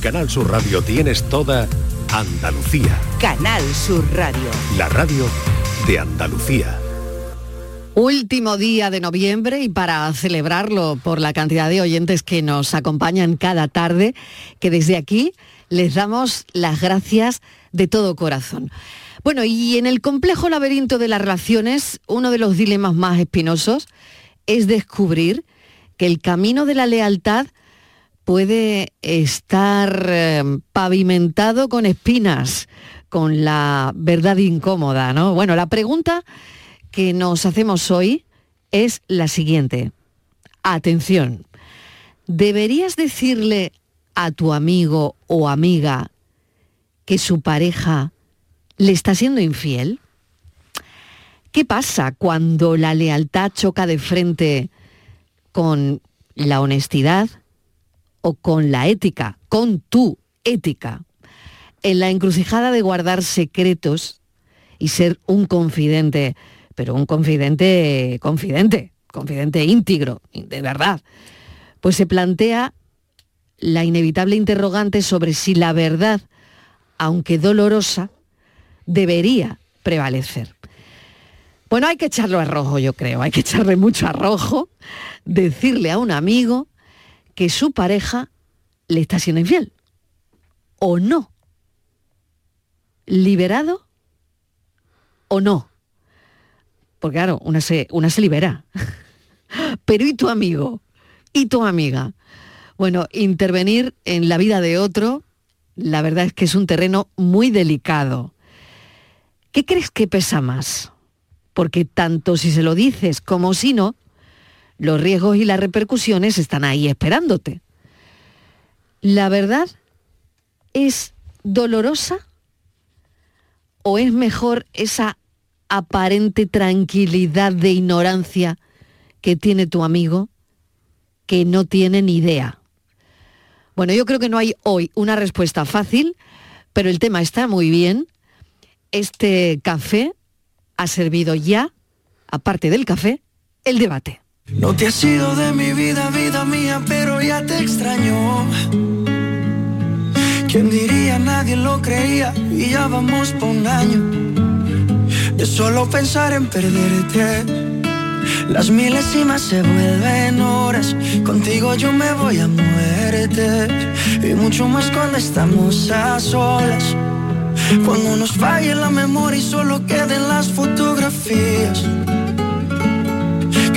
Canal Sur Radio tienes toda Andalucía. Canal Sur Radio. La radio de Andalucía. Último día de noviembre y para celebrarlo por la cantidad de oyentes que nos acompañan cada tarde, que desde aquí les damos las gracias de todo corazón. Bueno, y en el complejo laberinto de las relaciones, uno de los dilemas más espinosos es descubrir que el camino de la lealtad puede estar eh, pavimentado con espinas, con la verdad incómoda, ¿no? Bueno, la pregunta que nos hacemos hoy es la siguiente. Atención, ¿deberías decirle a tu amigo o amiga que su pareja le está siendo infiel? ¿Qué pasa cuando la lealtad choca de frente con la honestidad o con la ética, con tu ética? En la encrucijada de guardar secretos y ser un confidente, pero un confidente confidente, confidente íntegro, de verdad, pues se plantea la inevitable interrogante sobre si la verdad, aunque dolorosa, debería prevalecer. Bueno, hay que echarlo a rojo, yo creo, hay que echarle mucho a rojo, decirle a un amigo que su pareja le está siendo infiel. ¿O no? ¿Liberado o no? Porque claro, una se, una se libera. Pero ¿y tu amigo? ¿Y tu amiga? Bueno, intervenir en la vida de otro, la verdad es que es un terreno muy delicado. ¿Qué crees que pesa más? Porque tanto si se lo dices como si no, los riesgos y las repercusiones están ahí esperándote. ¿La verdad es dolorosa o es mejor esa aparente tranquilidad de ignorancia que tiene tu amigo que no tiene ni idea? Bueno, yo creo que no hay hoy una respuesta fácil, pero el tema está muy bien. Este café ha servido ya, aparte del café, el debate. No te has ido de mi vida, vida mía, pero ya te extraño. ¿Quién diría? Nadie lo creía y ya vamos por un año. De solo pensar en perderte. Las milésimas se vuelven horas. Contigo yo me voy a muerte. Y mucho más cuando estamos a solas. Cuando nos falle la memoria y solo queden las fotografías.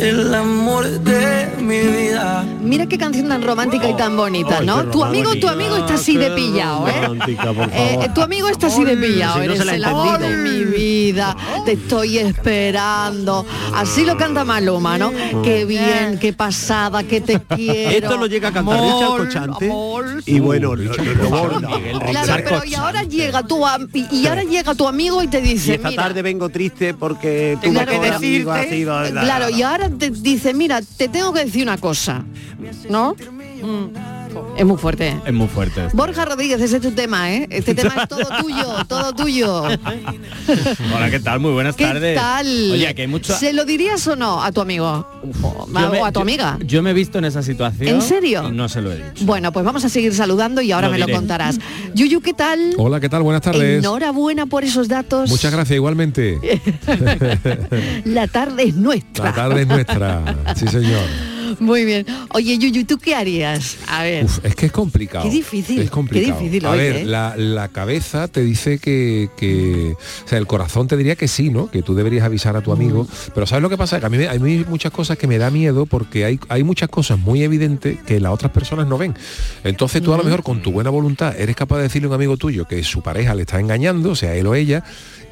el amor de mi vida. Mira qué canción tan romántica y tan bonita, Ay, ¿no? Tu amigo, tu amigo está así de pillado, ¿eh? romántica, por Eh, favor. tu amigo está así de pillado, si no eres el amor de mi vida, te estoy esperando. Así lo canta Maluma, ¿no? Qué bien, qué pasada, que te quiero. Esto lo llega a cantar Amor, Richard Cochante. amor. Y bueno, lo, lo- lo borda. Claro, pero y ahora llega tu y, y ahora llega tu amigo y te Y dice, esta mira, tarde vengo triste porque tu Tengo mejor que amigo ha decirte- sido... Claro, y ahora dice, mira, te tengo que decir una cosa, ¿no? Mm. Es muy fuerte. Es muy fuerte. esto. Borja Rodríguez, ese es tu tema, ¿eh? Este tema es todo tuyo, todo tuyo. Hola, ¿qué tal? Muy buenas ¿Qué tardes. tal? Oye, que hay mucho... ¿Se lo dirías o no a tu amigo? O, Yo me- o a tu yo- amiga. Yo, me he visto en esa situación. ¿En serio? y no se lo he dicho. Bueno, pues vamos a seguir saludando y ahora Lo me lo contarás. Yuyu, ¿qué tal? Hola, ¿qué tal? Buenas tardes. Enhorabuena por esos datos. Muchas gracias, igualmente. La tarde es nuestra. La tarde es nuestra. Sí, señor. Muy bien. Oye, Yuyu, ¿tú qué harías? A ver. Uf, es que es complicado. Qué difícil, Es complicado. qué difícil A ver, ¿eh? la, la cabeza te dice que, que- O sea, el corazón te diría que sí, ¿no? Que tú deberías avisar a tu amigo. Mm. Pero ¿sabes lo que pasa? Que a mí hay muchas cosas que me da miedo porque hay, hay muchas cosas muy evidentes que las otras personas no ven. Entonces tú a lo Mm. mejor con tu buena voluntad eres capaz de decirle a un amigo tuyo que su pareja le está engañando, sea él o ella,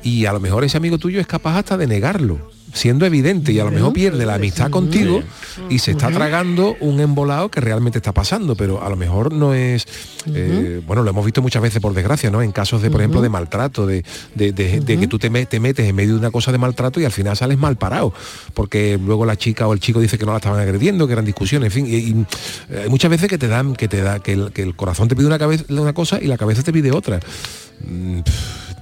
y a lo mejor ese amigo tuyo es capaz hasta de negarlo. Siendo evidente y a lo mejor pierde la amistad contigo y se está tragando un embolado que realmente está pasando, pero a lo mejor no es, eh, bueno, lo hemos visto muchas veces por desgracia, ¿no? En casos de, por ejemplo, de maltrato, de, de- de- de que tú te, me- te metes en medio de una cosa de maltrato y al final sales mal parado, porque luego la chica o el chico dice que no la estaban agrediendo, que eran discusiones, en fin, y, y, eh, hay muchas veces que te dan, que te da, que el, que el corazón te pide una, cabeza, una cosa y la cabeza te pide otra. Mm,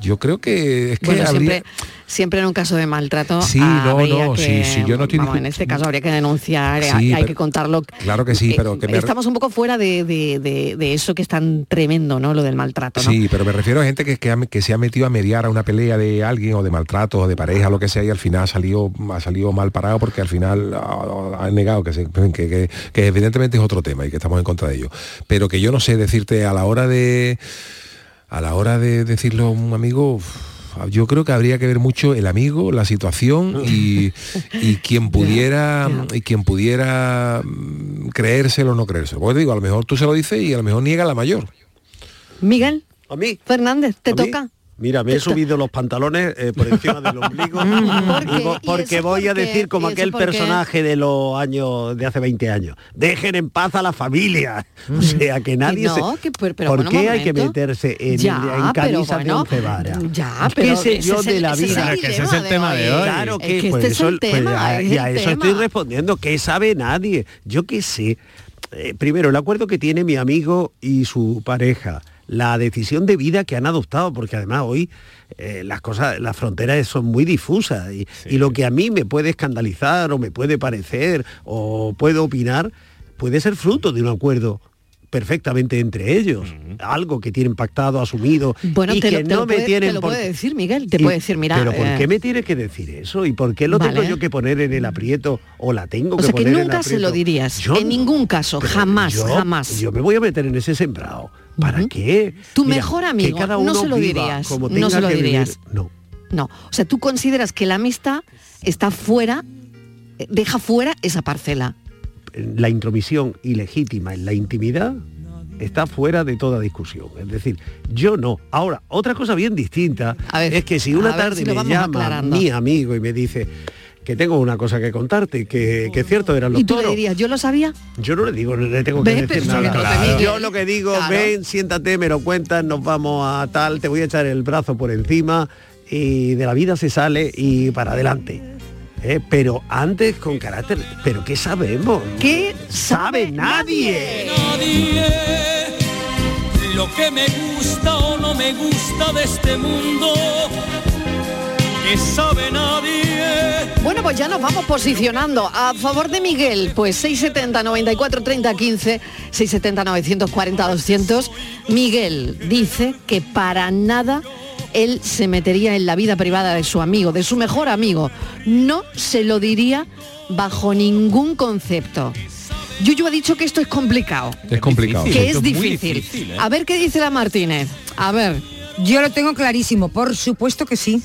Yo creo que es que Bueno, habría- siempre, siempre en un caso de maltrato Sí, no, no, que, sí, sí, yo no estoy vamos, en este caso habría que denunciar, Sí, hay, hay pero- que contarlo. Claro que sí, Eh, pero que me- Estamos un poco fuera de, de- de- de eso que es tan tremendo, ¿no? Lo del maltrato, ¿no? Sí, pero me refiero a gente que, que, se ha metido a mediar a una pelea de alguien o de maltrato o de pareja, lo que sea, y al final ha salido, ha salido mal parado porque al final ha, ha negado que, se- que, que- que evidentemente es otro tema y que estamos en contra de ello. Pero que yo no sé decirte a la hora de a la hora de decirlo a un amigo. Yo creo que habría que ver mucho el amigo, la situación y, y quien pudiera y quien pudiera mm, creérselo o no creérselo. Porque te digo, a lo mejor tú se lo dices y a lo mejor niega la mayor. Miguel ¿A mí? Fernández, ¿te ¿A mí? Mira, me he subido los pantalones eh, por encima del ombligo ¿Por qué? y vo- ¿Y porque voy a por qué? decir como ¿Y eso aquel qué? personaje de los años de hace 20 años. Dejen en paz a la familia. O sea, que nadie no, se... que- pero- pero ¿Por bueno, qué hay que meterse en, Ya, en pero camisas bueno, de once varas? ya, ¿Qué pero sé ese yo es de la vida? Que ese es el tema de hoy. Claro Es que, que pues este es eso- el pues tema, a, es y a el eso tema. estoy respondiendo. ¿Qué sabe nadie? Yo qué sé. Eh, primero, el acuerdo que tiene mi amigo y su pareja, la decisión de vida que han adoptado, porque además hoy eh, las cosas, las fronteras son muy difusas y, y lo que a mí me puede escandalizar o me puede parecer o puedo opinar, puede ser fruto de un acuerdo perfectamente entre ellos, algo que tienen pactado, asumido Bueno, y te, que lo, te no lo me puede, tienen te lo por puede decir Miguel, te y- puede decir, mira... Pero ¿por eh, qué me tiene que decir eso? ¿Y por qué lo tengo yo que poner en el aprieto o la tengo o que sea, que poner en nunca se lo dirías, Yo en no. ningún caso, Pero jamás, yo- jamás. Yo me voy a meter en ese sembrado. ¿Para qué? Tu Mira, mejor que amigo, cada no uno se lo dirías, como no se lo vivir. No. No, o sea, tú consideras que la amistad está fuera, eh, deja fuera esa parcela. La intromisión ilegítima en la intimidad está fuera de toda discusión. Es decir, yo no. Ahora, otra cosa bien distinta ver, es que si una tarde si me llama aclarando. mi amigo y me dice que tengo una cosa que contarte, que, que es cierto, eran los Y tú le toros. dirías, yo lo sabía. Yo no le digo, no le tengo que decir nada. Miguel. Yo lo que digo, Claro. ven, siéntate, me lo cuentas, nos vamos a tal, te voy a echar el brazo por encima y de la vida se sale y para adelante. ¿Eh? Pero antes con carácter, pero ¿qué sabemos? ¿Qué sabe nadie? nadie lo que me gusta o no me gusta de este mundo que sabe nadie Bueno, pues ya nos vamos posicionando a favor de Miguel, pues 670 94 30 15, 670 940 200. Miguel dice que para nada él se metería en la vida privada de su amigo, de su mejor amigo. No se lo diría bajo ningún concepto. Yuyu ha dicho que esto es complicado, Es complicado. que sí. es difícil. difícil, ¿eh? A ver qué dice la Martínez. A ver, Yo lo tengo clarísimo, por supuesto que sí.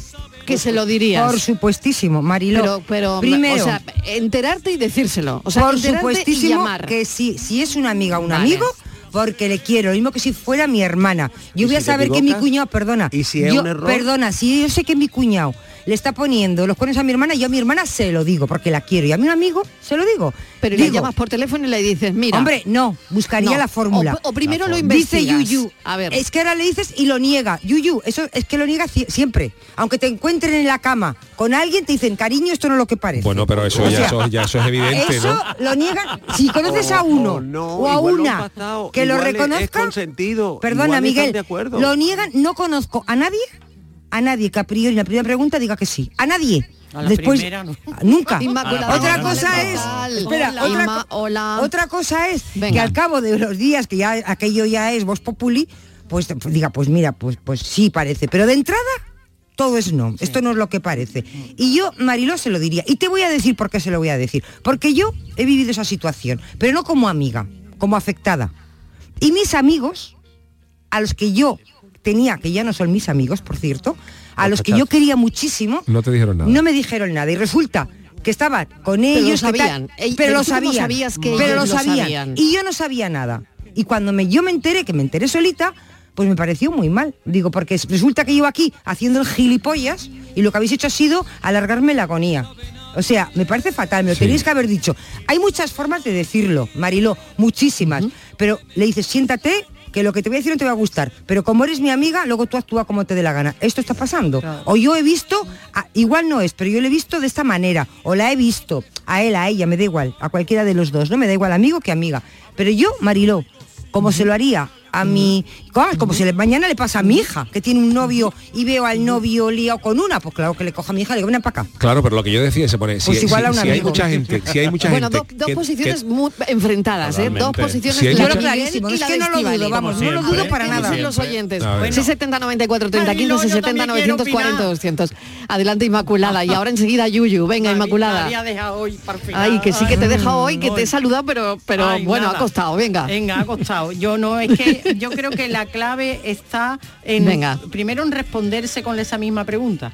que se lo dirías. Por supuestísimo, Mariló. pero, pero, primero, o sea, enterarte y decírselo. O sea, por enterarte y supuestísimo llamar. que sí, si es una amiga o un Vale. amigo, porque le quiero, lo mismo que si fuera mi hermana. ¿Y Yo voy si a saber que mi cuñado, perdona. ¿Y si es yo, un error? Perdona, si yo sé que mi cuñado le está poniendo los cuernos a mi hermana, yo a mi hermana se lo digo, porque la quiero. Y a mi amigo se lo digo. Pero le llamas por teléfono y le dices, mira. Hombre, no, buscaría No, la fórmula. o- o primero lo Dice investigas. Yuyu. A ver. Es que ahora le dices y lo niega. Yuyu, eso es que lo niega siempre. Aunque te encuentren en la cama con alguien, te dicen, cariño, esto no es lo que parece. Bueno, pero eso O ya, sea, eso, ya eso es evidente, Eso ¿no? lo niegan. Si conoces a O- uno o no, o a una que lo reconozca, consentido, perdona Miguel, de acuerdo. lo niegan. No conozco a nadie, a nadie que a priori la primera pregunta diga que sí. A nadie. A la Después, primera, no. nunca. Inmaculada Otra cosa es, espera, Hola. otra, Inma, co- hola. otra cosa es que al cabo de los días que ya aquello ya es vos populi, pues pues diga, pues mira, pues pues sí parece, pero de entrada todo es no, esto no es lo que parece. Y yo, Mariló, se lo diría. Y te voy a decir por qué se lo voy a decir. Porque yo he vivido esa situación, pero no como amiga, como afectada. Y mis amigos, a los que yo tenía, que ya no son mis amigos, por cierto, a los que yo quería muchísimo, No te dijeron nada. no me dijeron nada. Y resulta que estaba con Pero lo ellos. que tal- sabían. Ey, pero pero lo sabían. sabías que pero lo lo sabían. sabían? Y yo no sabía nada. Y cuando me, yo me enteré, que me enteré solita, pues me pareció muy mal. Digo, porque resulta que yo aquí haciendo el gilipollas y lo que habéis hecho ha sido alargarme la agonía. O sea, me parece fatal, me lo tenéis que haber dicho. Hay muchas formas de decirlo, Mariló, muchísimas. Pero le dices, siéntate, que lo que te voy a decir no te va a gustar. Pero como eres mi amiga, luego tú actúa como te dé la gana. Esto está pasando. O yo he visto, igual no es, pero yo lo he visto de esta manera. O la he visto, a él, a ella, me da igual, a cualquiera de los dos, no me da igual amigo que amiga. Pero yo, Mariló, como se lo haría a mi como, como si le- mañana le pasa a mi hija que tiene un novio y veo al novio liado con una pues claro que le coja a mi hija y le digo ven para acá Claro, pero lo que yo decía se pone, si, Pues igual si- a un si hay amigo. mucha gente, si hay mucha bueno, gente dos, posiciones que- muy enfrentadas, ¿eh? Dos posiciones Si Miguel Clarísimo, y es que no lo dudo, vamos, no lo dudo para ¿Qué nada. los oyentes? A ver. 670 94 30 15 Marilo, yo 670 también quiero 940 opinar. 200. Adelante Inmaculada y ahora enseguida Yuyu. Venga Inmaculada. hoy. Ay, que sí que te he dejado hoy, que te he saludado, pero pero bueno, ha costado, venga. Venga, ha costado. Yo no, es que yo creo que la clave está en Venga. primero en responderse con esa misma pregunta.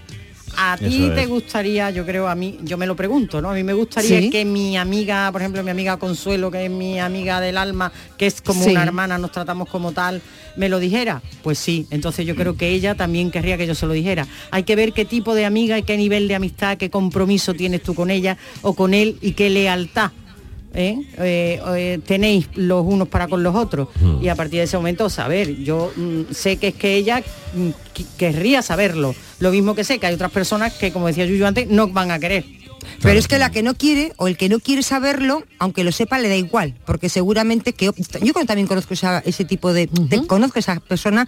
A ti te gustaría, yo creo, a mí, yo me lo pregunto, ¿no? A mí me gustaría Sí. que mi amiga, por ejemplo, mi amiga Consuelo, que es mi amiga del alma, que es como Sí. una hermana, nos tratamos como tal, me lo dijera. Pues sí, entonces yo creo que ella también querría que yo se lo dijera. Hay que ver qué tipo de amiga y qué nivel de amistad, qué compromiso tienes tú con ella o con él y qué lealtad. ¿Eh? Eh, eh, tenéis los unos para con los otros. Y a partir de ese momento saber yo mm, sé que es que ella mm, querría saberlo. Lo mismo que sé que hay otras personas que como decía Yuyu antes no van a querer. Pero es que la que no quiere o el que no quiere saberlo aunque lo sepa le da igual porque seguramente que yo también conozco esa- ese tipo de, de- conozco esa persona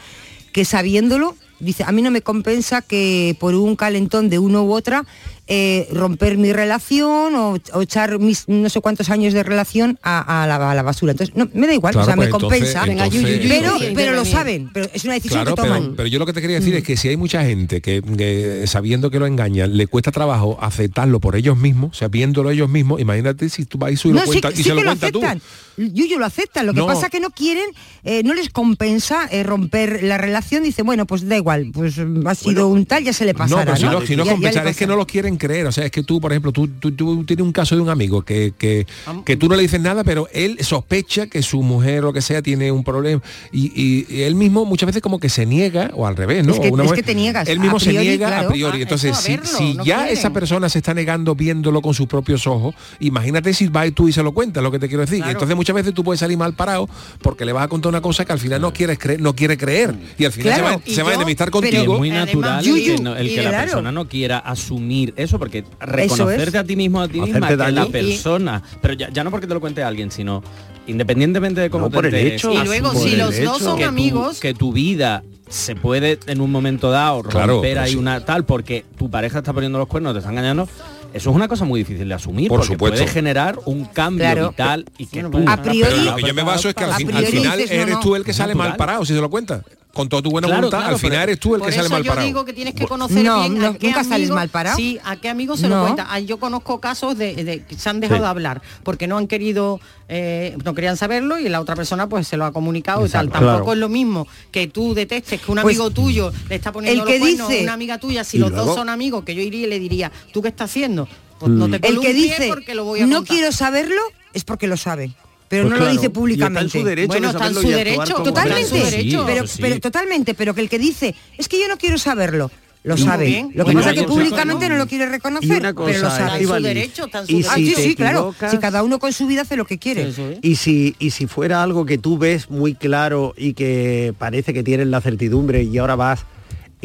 que sabiéndolo dice a mí no me compensa que por un calentón de uno u otra eh, romper mi relación o, o echar mis no sé cuántos años de relación a, a la, a la basura entonces no me da igual Claro, o sea me pues entonces- compensa Venga, Yuyu, entonces- pero sí, pero lo saben pero es una decisión Claro, que toman pero yo lo que te quería decir es que si hay mucha gente que, que sabiendo que lo engañan, le cuesta trabajo aceptarlo por ellos mismos, o sea, viéndolo ellos mismos, imagínate si tú vas y, lo no, sí, cuentas y sí se que lo lo cuentas tú. aceptan. Yuyu lo aceptan. Lo que No. pasa que no quieren, eh, no les compensa eh, romper la relación. Dice, bueno, pues da igual, pues ha sido un tal, ya se le No, pasará. pero si ¿no? no, si no ya compensar, es que no lo quieren creer. O sea, es que tú, por ejemplo, tú, tú, tú tienes un caso de un amigo que, que, que tú no le dices nada, pero él sospecha que su mujer o lo que sea tiene un problema. Y, y- y él mismo muchas veces como que se niega, o al revés, ¿no? Es que- Una es mujer- que te niegas, Él mismo a se niega claro. a priori. Ah, Entonces, eso, a si, verlo, si no ya quieren. esa persona se está negando viéndolo con sus propios ojos, imagínate si vas tú y se lo cuentas, lo que te quiero decir. Claro. Entonces muchas veces tú puedes salir mal parado porque le vas a contar una cosa que al final no quieres creer, no quiere creer. Y al final Claro, se va, y va a enemistar Y es contigo. muy natural el que, no- el y que la persona no quiera asumir eso, porque es. reconocerte a ti mismo, a ti Hacerte misma, que la Y- persona, pero ya, ya no porque te lo cuente alguien, sino independientemente de cómo No, te por el enteres, hecho. y luego por si el los dos son que tu- amigos que tu vida se puede en un momento dado Claro, romper pero ahí sí. una tal porque tu pareja está poniendo los cuernos, te está engañando. Eso es una cosa muy difícil de asumir Por porque supuesto. puede generar un cambio Claro. vital y que tú pues, A priori- Pero lo que yo me baso es que al, final eres no. tú el que sale Natural. mal parado, si se lo cuentas. Con toda tu buena Claro, voluntad, claro, al final eres tú el que sale eso mal yo parado. digo que tienes que conocer No, bien no, a qué nunca sales amigo- mal parado. Sí, a qué amigos se No. lo cuenta. Ah, Yo conozco casos de, de que se han dejado Sí. de hablar porque no han querido, eh, no querían saberlo y la otra persona pues se lo ha comunicado y tal. Exacto. Tampoco Claro. es lo mismo que tú detestes que un Pues, amigo tuyo le está poniendo el que los dice- una amiga tuya. Si los luego- dos son amigos, que yo iría y le diría, ¿tú qué estás haciendo? Pues no te El que dice, porque lo voy a no contar". quiero saberlo, es porque lo sabe. Pero Pues no claro, lo dice públicamente. está en su derecho Bueno, está en su derecho, totalmente. derecho. Su derecho. pero, sí. totalmente, pero que el que dice, es que yo no quiero saberlo, lo sabe. bien. Lo que pasa es que públicamente no ¿no? lo quiere reconocer, pero lo sabe. Está en su derecho, está en su y Ah, si sí, te sí, claro. Si cada uno con su vida hace lo que quiere. Y si, y si fuera algo que tú ves muy claro y que parece que tienes la certidumbre y ahora vas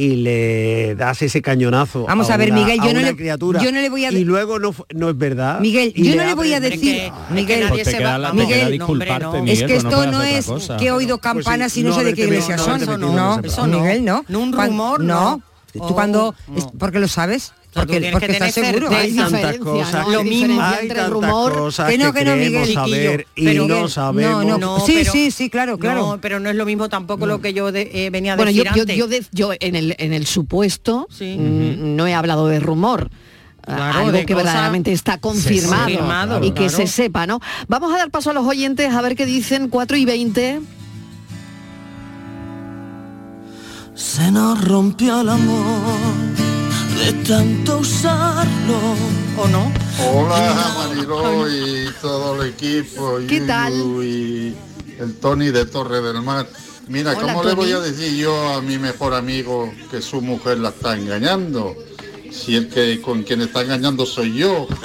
y le das ese cañonazo Vamos a ver, una- Miguel, yo no una le- criatura yo no le voy a y luego no, no es verdad Miguel, yo no le voy a decir- Miguel, a Miguel, es que esto no es cosa. que he oído Pues sí, campanas y no, no sé de qué iglesia son. no Eso no, no. Miguel, no. No un rumor, no. Tú cuando No. porque lo sabes, sea, tú porque, tienes porque que estás tener seguro. hay tantas Lo mismo. hay entre tantas rumor cosas Que no, que no, Miguel. saber y Pero- no sabemos no, no. Sí, sí, sí, claro, claro. No, pero no es lo mismo tampoco lo que yo de- eh, venía a Bueno, yo, decir yo, antes. yo, de- yo en, el, en el supuesto Sí. mm, no he hablado de rumor. Claro, algo que verdaderamente está confirmado, confirmado, y que claro. se sepa, ¿no? Vamos a dar paso a los oyentes a ver qué dicen 4 y 20. Se nos rompió el amor de tanto usarlo. ¿O no? Hola Mariló y todo el equipo ¿Qué tal? y el Tony de Torre del Mar. Mira, Hola, ¿cómo le voy a decir yo a mi mejor amigo que su mujer la está engañando? si el que con quien está engañando soy yo.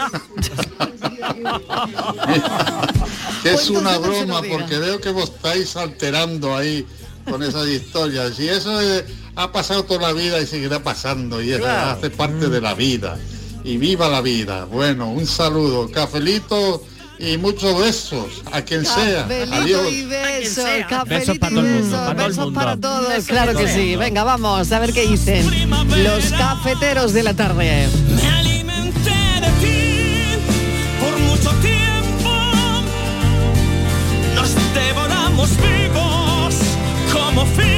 que es una broma porque veo que vos estáis alterando ahí con esas historias. Y eso eh, ha pasado toda la vida y seguirá pasando y eso Claro. hace parte de la vida. Y viva la vida. Bueno, un saludo, cafelito y muchos besos a quien sea. Cafelito Adiós. y besos, para y todo el mundo, besos, para todo el besos mundo. para todos, claro que sí. Venga, vamos a ver qué dicen los cafeteros de la tarde. Me alimenté de ti por mucho tiempo. Nos devoramos vivos como fieras.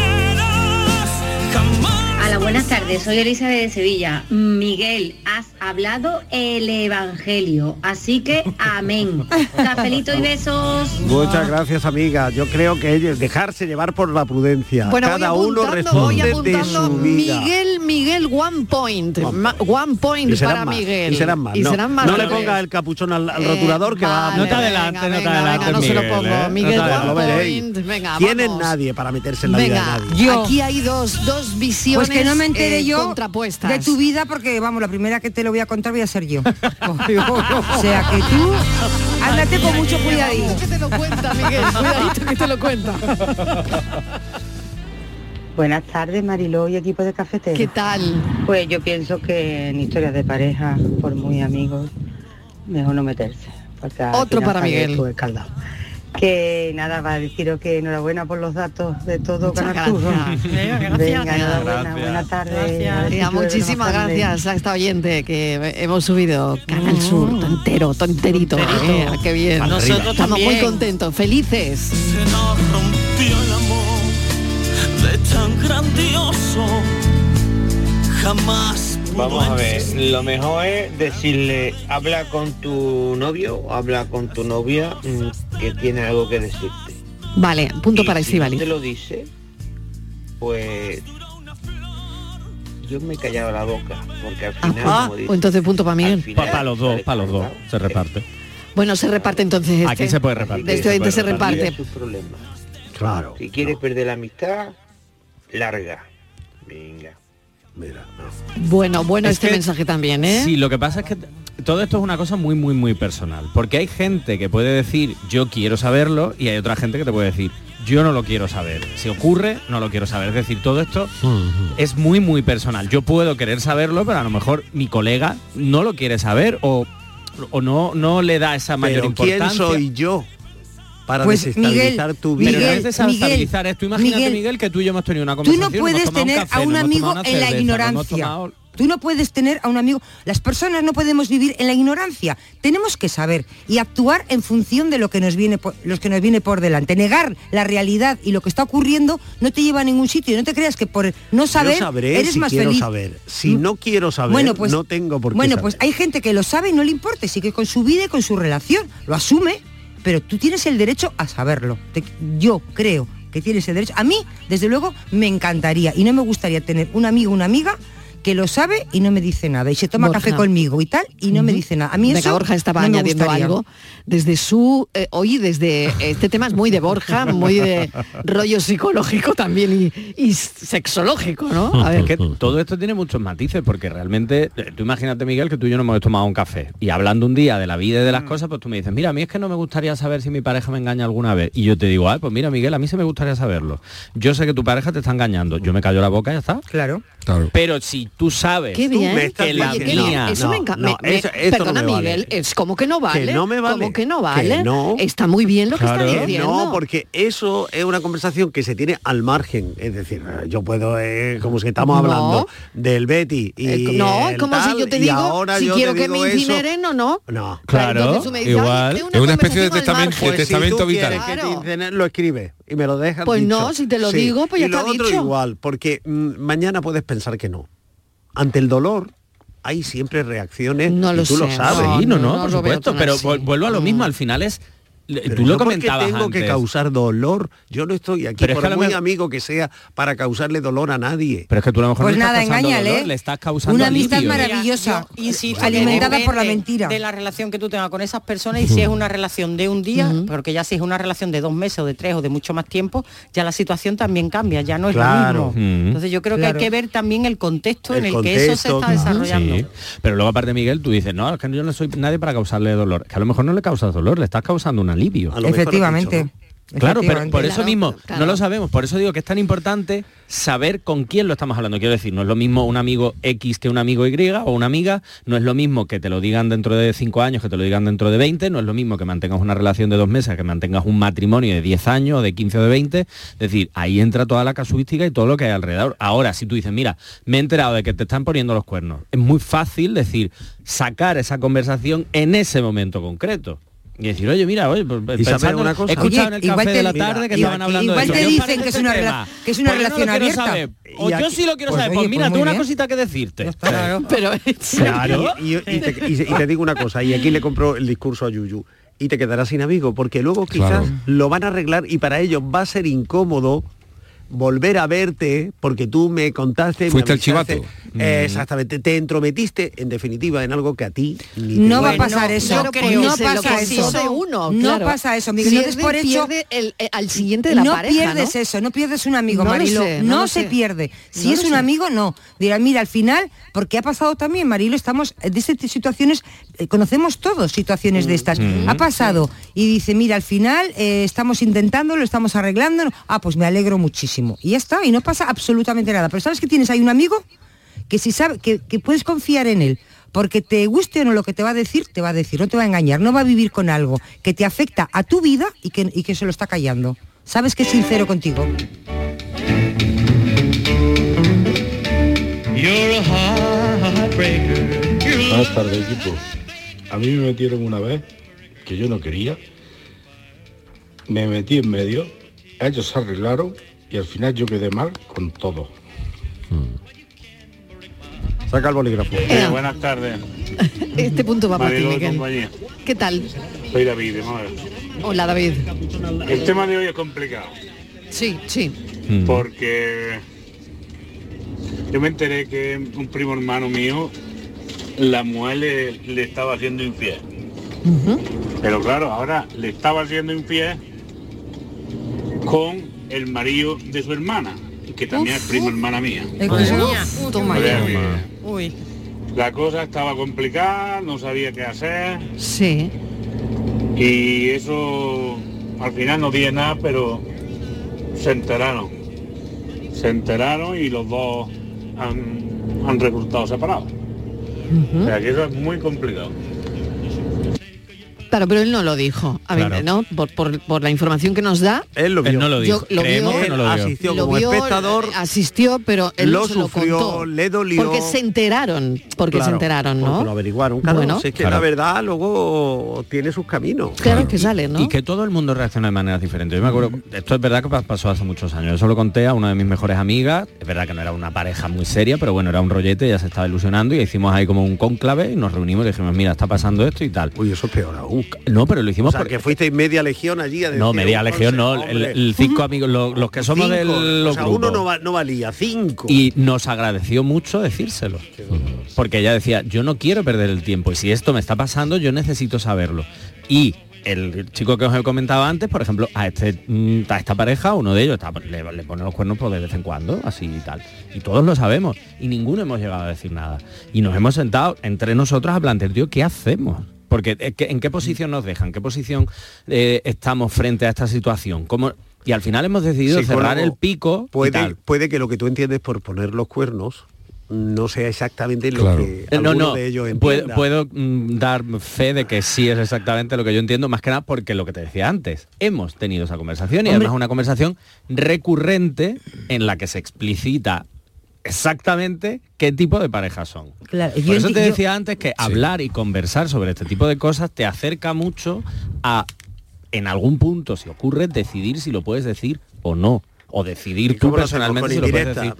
Tardes. Soy Elizabeth de Sevilla. Miguel, has hablado el Evangelio, así que amén. Cafelito y besos. Muchas gracias, amiga. Yo creo que es dejarse llevar por la prudencia. Bueno, Cada voy uno apuntando, voy responde de apuntando su vida. Miguel, Miguel, one point. One point para más, Miguel. Y serán más. Y no, serán más no le otra vez. ponga el capuchón al, al Eh, rotulador que va vale, No te adelante, venga, no te adelante, venga, no se lo Miguel, pongo. ¿eh? Miguel, No one adelante. Lo veréis. point. Venga, ¿Quién es vamos. nadie para meterse en la vida Venga, de nadie? Yo. aquí hay dos, dos visiones Pues que no me entere eh, yo contrapuestas. de tu vida porque vamos, la primera que te lo voy a contar voy a ser yo. o sea que tú ándate con mucho cuidadito. Que te lo cuenta, Miguel. Cuidadito que te lo cuenta. Buenas tardes, Mariló y equipo de cafeteros. ¿Qué tal? Pues yo pienso que en historias de pareja, por muy amigos, mejor no meterse. porque Otro para Miguel. Que nada, va a deciros que enhorabuena por los datos de todo Muchas Canal Sur. gracias. Venga, enhorabuena, Gracias. buenas tardes. Gracias. Muchísimas gracias a esta oyente que hemos subido Canal Sur todo entero, todo enterito. Enterito. Eh, qué bien. A nosotros Estamos muy contentos, felices. Se nos rompió el amor de tan grandioso. Jamás. Vamos a ver, lo mejor es decirle, habla con tu novio habla con tu novia mm, que tiene algo que decirte. Vale, punto Y para si no Estivali. te lo dice, pues yo me he callado la boca, porque al final, Ah, como dice, pues entonces punto para Miguel. final Para los dos, para los dos. Se reparte. Bueno, se reparte entonces este. Aquí se puede repartir. De este oyente se reparte. Mira sus problemas. Claro. Si quieres perder la amistad, larga. Venga. Mira, no. Bueno, bueno Es este que- mensaje también, ¿eh? Sí, lo que pasa es que todo esto es una cosa muy, muy, muy personal. Porque hay gente que puede decir, yo quiero saberlo, y hay otra gente que te puede decir, yo no lo quiero saber. Si ocurre, no lo quiero saber. Es decir, todo esto es muy, muy personal. Yo puedo querer saberlo, pero a lo mejor mi colega no lo quiere saber o, o no, no le da esa mayor Pero ¿quién importancia. soy yo para Pues, desestabilizar Miguel, tu Pero vida? no Miguel, es desestabilizar Miguel, esto. Imagínate, Miguel, Miguel, que tú y yo hemos tenido una Tú conversación. no hemos puedes un tener café, a un amigo en la cerveza, ignorancia. tomado- Tú no puedes tener a un amigo. Las personas no podemos vivir en la ignorancia. Tenemos que saber y actuar en función de lo que nos viene por, los que nos viene por delante. Negar la realidad y lo que está ocurriendo no te lleva a ningún sitio. No te creas que por no saber yo sabré eres si más quiero feliz. saber. Si no quiero saber, Bueno, pues- no tengo por qué Bueno, saber. pues hay gente que lo sabe y no le importa, sigue con su vida y con su relación, lo asume, pero tú tienes el derecho a saberlo. Yo creo que tienes el derecho. A mí, desde luego, me encantaría y no me gustaría tener un amigo una amiga que lo sabe y no me dice nada y se toma Borja. café conmigo y tal y no me dice nada. A mí Venga, eso Borja estaba no añadiendo gustaría. algo desde su eh, hoy desde este tema es muy de Borja, muy de rollo psicológico también y, y sexológico, ¿no? A Es ver, que todo esto tiene muchos matices, porque realmente, eh, tú imagínate, Miguel, que tú y yo no hemos tomado un café. Y hablando un día de la vida y de las Mm. cosas, pues tú me dices, mira, a mí es que no me gustaría saber si mi pareja me engaña alguna vez. Y yo te digo, ah, pues mira, Miguel, a mí sí me gustaría saberlo. Yo sé que tu pareja te está engañando. Yo me callo la boca y ya está. Claro. Claro. Pero si tú sabes qué bien. me estás que la Oye. Eso no, me encanta. no, eso- esto no perdona, me vale. Miguel, es como que no vale. no me vale. Como que no Que vale. no. Está muy bien lo que está diciendo. No, porque eso es una conversación que se tiene al margen. Es decir, yo puedo, eh, como si estamos No. hablando del Betty y Eh, no, el como si yo te digo, ahora si yo quiero que me eso. incineren o no. No. Claro, igual. "Ay, Es una especie de testamento- margen". de Pues si testamento tú vital. que te lo escribe y me lo dejas Pues dicho. no, si te lo digo, pues ya y lo está otro dicho. igual, porque mm, mañana puedes pensar que no. Ante el dolor hay siempre reacciones No y lo tú lo sabes. Sí, no, no, no por supuesto, pero así. vuelvo a lo mismo, al final es Pero tú lo comentabas tengo que causar dolor. Yo no estoy aquí Pero es por que muy mejor- amigo que sea para causarle dolor a nadie. Pero es que tú a lo mejor Pues no le estás engáñale, dolor, ¿eh? le estás causando Una amistad alivio. maravillosa, Yo insisto, alimentada por la mentira. De la relación que tú tengas con esas personas y si es una relación de un día, porque ya si es una relación de dos meses o de tres o de mucho más tiempo, ya la situación también cambia, ya no es Claro. lo mismo. Entonces yo creo que Claro. hay que ver también el contexto en El que eso se está claro. desarrollando. Sí. Pero luego aparte Miguel, tú dices, no, es que yo no soy nadie para causarle dolor. Que a lo mejor no le causas dolor, le estás causando un alivio. Efectivamente. Claro, pero por eso mismo claro. no lo sabemos. Por eso digo que es tan importante saber con quién lo estamos hablando. Quiero decir, no es lo mismo un amigo X que un amigo Y o una amiga. No es lo mismo que te lo digan dentro de 5 años, que te lo digan dentro de 20. No es lo mismo que mantengas una relación de dos meses, que mantengas un matrimonio de 10 años, de 15 o de 20. Es decir, ahí entra toda la casuística y todo lo que hay alrededor. Ahora, si tú dices, mira, me he enterado de que te están poniendo los cuernos, es muy fácil decir, sacar esa conversación en ese momento concreto. Y decir, oye, mira, oye, pues, ¿Y pensando- una cosa? he escuchado Oye, en el igual café te- de la mira, tarde que estaban hablando igual de te eso. ¿Qué os dicen que es una tema? que es una Pues no relación quiero abierta. saber. O yo aquí- sí lo quiero Pues saber. oye, Pues mira, pues tengo una bien. cosita que decirte. Pero Claro. Y, y- y te, y- y te digo una cosa, y aquí le compro el discurso a Yuyu, y te quedarás sin amigo, porque luego quizás Claro. lo van a arreglar y para ellos va a ser incómodo volver a verte porque tú me contaste Fuiste el chivato. Eh, exactamente te entrometiste en definitiva en algo que a ti ni te No va a pasar eso. No pasa eso. uno, no claro. pasa eso. Miguel, Pierde- no por hecho. el- eh, al siguiente de la no pareja, pierdes ¿no? eso, no pierdes un amigo, No lo Marilo. sé, no se sé. pierde. Si No es un sé. amigo, no. Dirá, mira, al final, porque ha pasado también, Marilo, estamos eh, de estas situaciones, eh, conocemos todos situaciones de estas. Mm. Ha pasado y dice, mira, al final eh, estamos intentándolo, estamos arreglando. Ah, pues me alegro muchísimo. Y ya está, y no pasa absolutamente nada. Pero sabes que tienes ahí un amigo que si sabe que, que puedes confiar en él. Porque te guste o no lo que te va a decir, te va a decir, no te va a engañar, no va a vivir con algo que te afecta a tu vida y que, y que se lo está callando. Sabes que es sincero contigo. Buenas tardes, equipo. A mí me metieron una vez que yo no quería. Me metí en medio, ellos se arreglaron y al final yo quedé mal con todo. saca el bolígrafo Ea. buenas tardes. Este punto va para ti, Miguel. ¿Qué tal? Soy David de Málaga. Hola, David. El tema de hoy es complicado Sí, sí. Mm. porque yo me enteré que un primo hermano mío, la mujer le, le estaba haciendo infiel. Pero claro, ahora le estaba haciendo infiel con el marido de su hermana, que también es primo hermana mía. Uf, toma Uy. La cosa estaba complicada, no sabía qué hacer Sí. y eso al final no dije nada, pero se enteraron. Se enteraron y los dos han, han resultado separados. O sea que eso es muy complicado. Claro, pero él no lo dijo, a ver, Claro. ¿no? Por, por- por la información que nos da. él lo vio Él no lo dijo. Yo lo Creemos vio- que no lo vio. asistió lo como vio, espectador asistió, pero él lo no se lo sufrió, contó. le dolió. Porque se enteraron, porque se Claro, enteraron, porque ¿no? lo averiguaron claro Bueno. si es que Claro. la verdad luego tiene sus caminos Claro que sale, ¿no? Y que todo el mundo reacciona de maneras diferentes. Yo me acuerdo, esto es verdad que pa- pasó hace muchos años. Eso lo conté a una de mis mejores amigas. Es verdad que no era una pareja muy seria, pero bueno, era un rollete, ella se estaba ilusionando y hicimos ahí como un cónclave y nos reunimos y dijimos, mira, está pasando esto y tal. Uy, eso es peor aún. No, pero lo hicimos o sea, porque que fuisteis media legión allí a No, media "Hombre, legión no, el, hombre". el cinco amigos, lo- los, que somos Cinco. del los o sea, uno no, va- no valía cinco Y nos agradeció mucho decírselo. Porque ella decía, yo no quiero perder el tiempo y si esto me está pasando, yo necesito saberlo. Y el chico que os he comentado antes, por ejemplo, a, este, mm, a esta pareja, uno de ellos está- le, le pone los cuernos por de vez en cuando, así y tal. Y todos lo sabemos. Y ninguno hemos llegado a decir nada. Y nos hemos sentado entre nosotros a plantear, tío, ¿qué hacemos? Porque eh, ¿qué- ¿en qué posición nos dejan? ¿En qué posición eh, estamos frente a esta situación? ¿Cómo? Y al final hemos decidido Psicólogo, cerrar el pico. y puede, tal. puede que lo que tú entiendes por poner los cuernos no sea exactamente lo Claro. que Eh, No, no, de ellos puedo, puedo, mm, dar fe de que sí es exactamente lo que yo entiendo, más que nada porque lo que te decía antes, hemos tenido esa conversación y Hombre. además una conversación recurrente en la que se explicita exactamente qué tipo de parejas son. Claro, Por yo eso te yo- decía antes que hablar y conversar sobre este tipo de cosas te acerca mucho a, en algún punto, si ocurre, decidir si lo puedes decir o no. o decidir tú personalmente si lo puedes decir.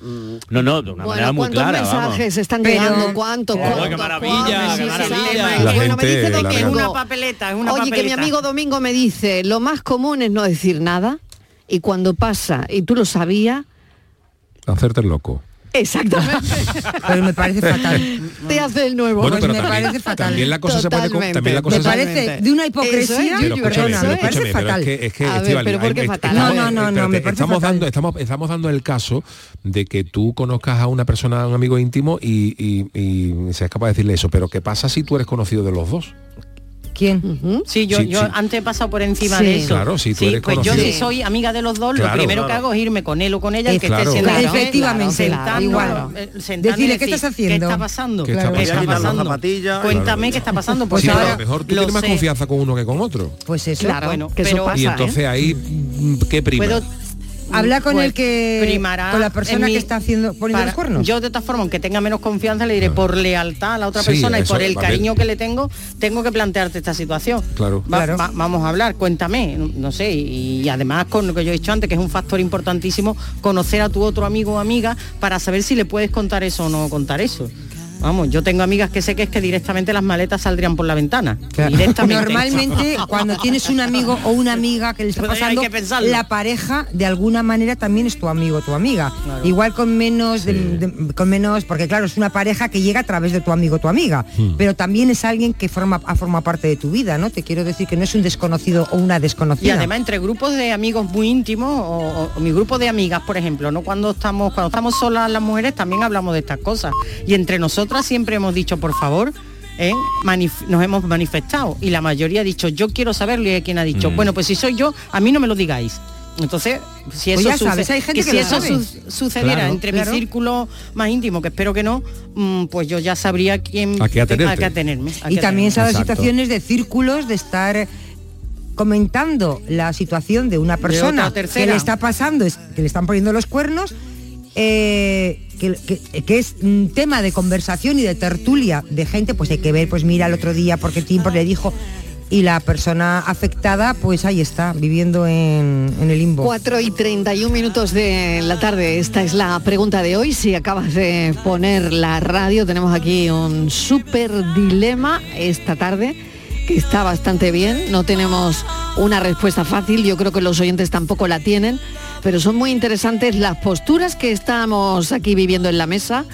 No, no, de una Bueno, manera muy ¿cuántos clara, mensajes vamos. están llegando? ¿Cuántos? Oh, cuántos, qué maravilla, cuántos? qué maravilla. La Bueno, me dice Domingo, una papeleta, una Oye, que mi amigo Domingo me dice, lo más común es no decir nada y cuando pasa y tú lo sabías, Hacerte el loco. Exactamente, Pero me parece fatal. te hace el nuevo. Bueno, Pues pero me también, parece fatal. también la cosa se puede... También la cosa Me se- parece de una hipocresía, Pero escúchame, pero es. escúchame, pero fatal. es que, es que A ver, Estíbaliz, pero ¿por qué hay- fatal? estamos- No, no, no, no, espérate, me parece estamos fatal. dando, estamos, estamos dando el caso de que tú conozcas a una persona, a un amigo íntimo y, y, y seas capaz de decirle eso, pero ¿qué pasa si tú eres conocido de los dos? ¿Quién? Sí, yo, Sí, yo sí. antes he pasado por encima Sí. de eso. Claro, si tú Sí, eres pues yo si soy amiga de los dos, Claro, lo primero claro. que hago es irme con él o con ella, el que Claro. esté efectivamente, sentarnos, igual. eh, sentarnos y Decirle, ¿qué decir, estás haciendo? ¿Qué está pasando? ¿Qué está ¿Qué está pasando? pasando? zapatillas. Cuéntame qué está pasando. Pues Sí, pero a ahora lo mejor tú lo tienes más confianza con uno que con otro. Pues eso. Claro, Bueno, que eso pero- pasa, y ¿eh? entonces ahí, ¿qué prima? Habla con pues, el que primará con la persona mi- que está haciendo poniendo para- los cuernos. Yo de todas formas, aunque tenga menos confianza, le diré por lealtad a la otra Sí, persona y por el cariño que le tengo, tengo que plantearte esta situación. Claro. Va- Claro. va- vamos a hablar, cuéntame, no, no sé, y, y además con lo que yo he dicho antes, que es un factor importantísimo, conocer a tu otro amigo o amiga para saber si le puedes contar eso o no contar eso. Vamos, yo tengo amigas que sé que es que directamente las maletas saldrían por la ventana. Directamente. Normalmente cuando tienes un amigo o una amiga que le está pasando, la pareja de alguna manera también es tu amigo o tu amiga. Igual con menos, de- de- con menos, porque claro, es una pareja que llega a través de tu amigo o tu amiga, Hmm. pero también es alguien que forma, ha formado parte de tu vida, ¿no? Te quiero decir que no es un desconocido o una Y desconocida. además entre grupos de amigos muy íntimos o, o- o mi grupo de amigas, por ejemplo, no cuando estamos cuando estamos solas las mujeres también hablamos de estas cosas y entre nosotras siempre hemos dicho por favor ¿eh? nos hemos manifestado y la mayoría ha dicho yo quiero saberlo y hay quien ha dicho Mm. bueno pues si soy yo a mí no me lo digáis entonces si Pues eso, ya sabes, hay gente que si eso su- sucediera Claro, entre claro. mi círculo más íntimo que espero que no mm, pues yo ya sabría quién A qué atenerte. a qué atenerme a y qué también se situaciones de círculos de estar comentando la situación de una persona tercera. que le está pasando, es que le están poniendo los cuernos, eh, que, es un tema de conversación y de tertulia de gente, pues hay que ver, pues mira el otro día porque Tiempo le dijo y la persona afectada, pues ahí está, viviendo en, en el limbo. 4 y 31 minutos de la tarde. Esta es la pregunta de hoy. Si acabas de poner la radio, tenemos aquí un súper dilema esta tarde que está bastante bien. No tenemos una respuesta fácil. Yo creo que los oyentes tampoco la tienen. Pero son muy interesantes las posturas que estamos aquí viviendo en la mesa.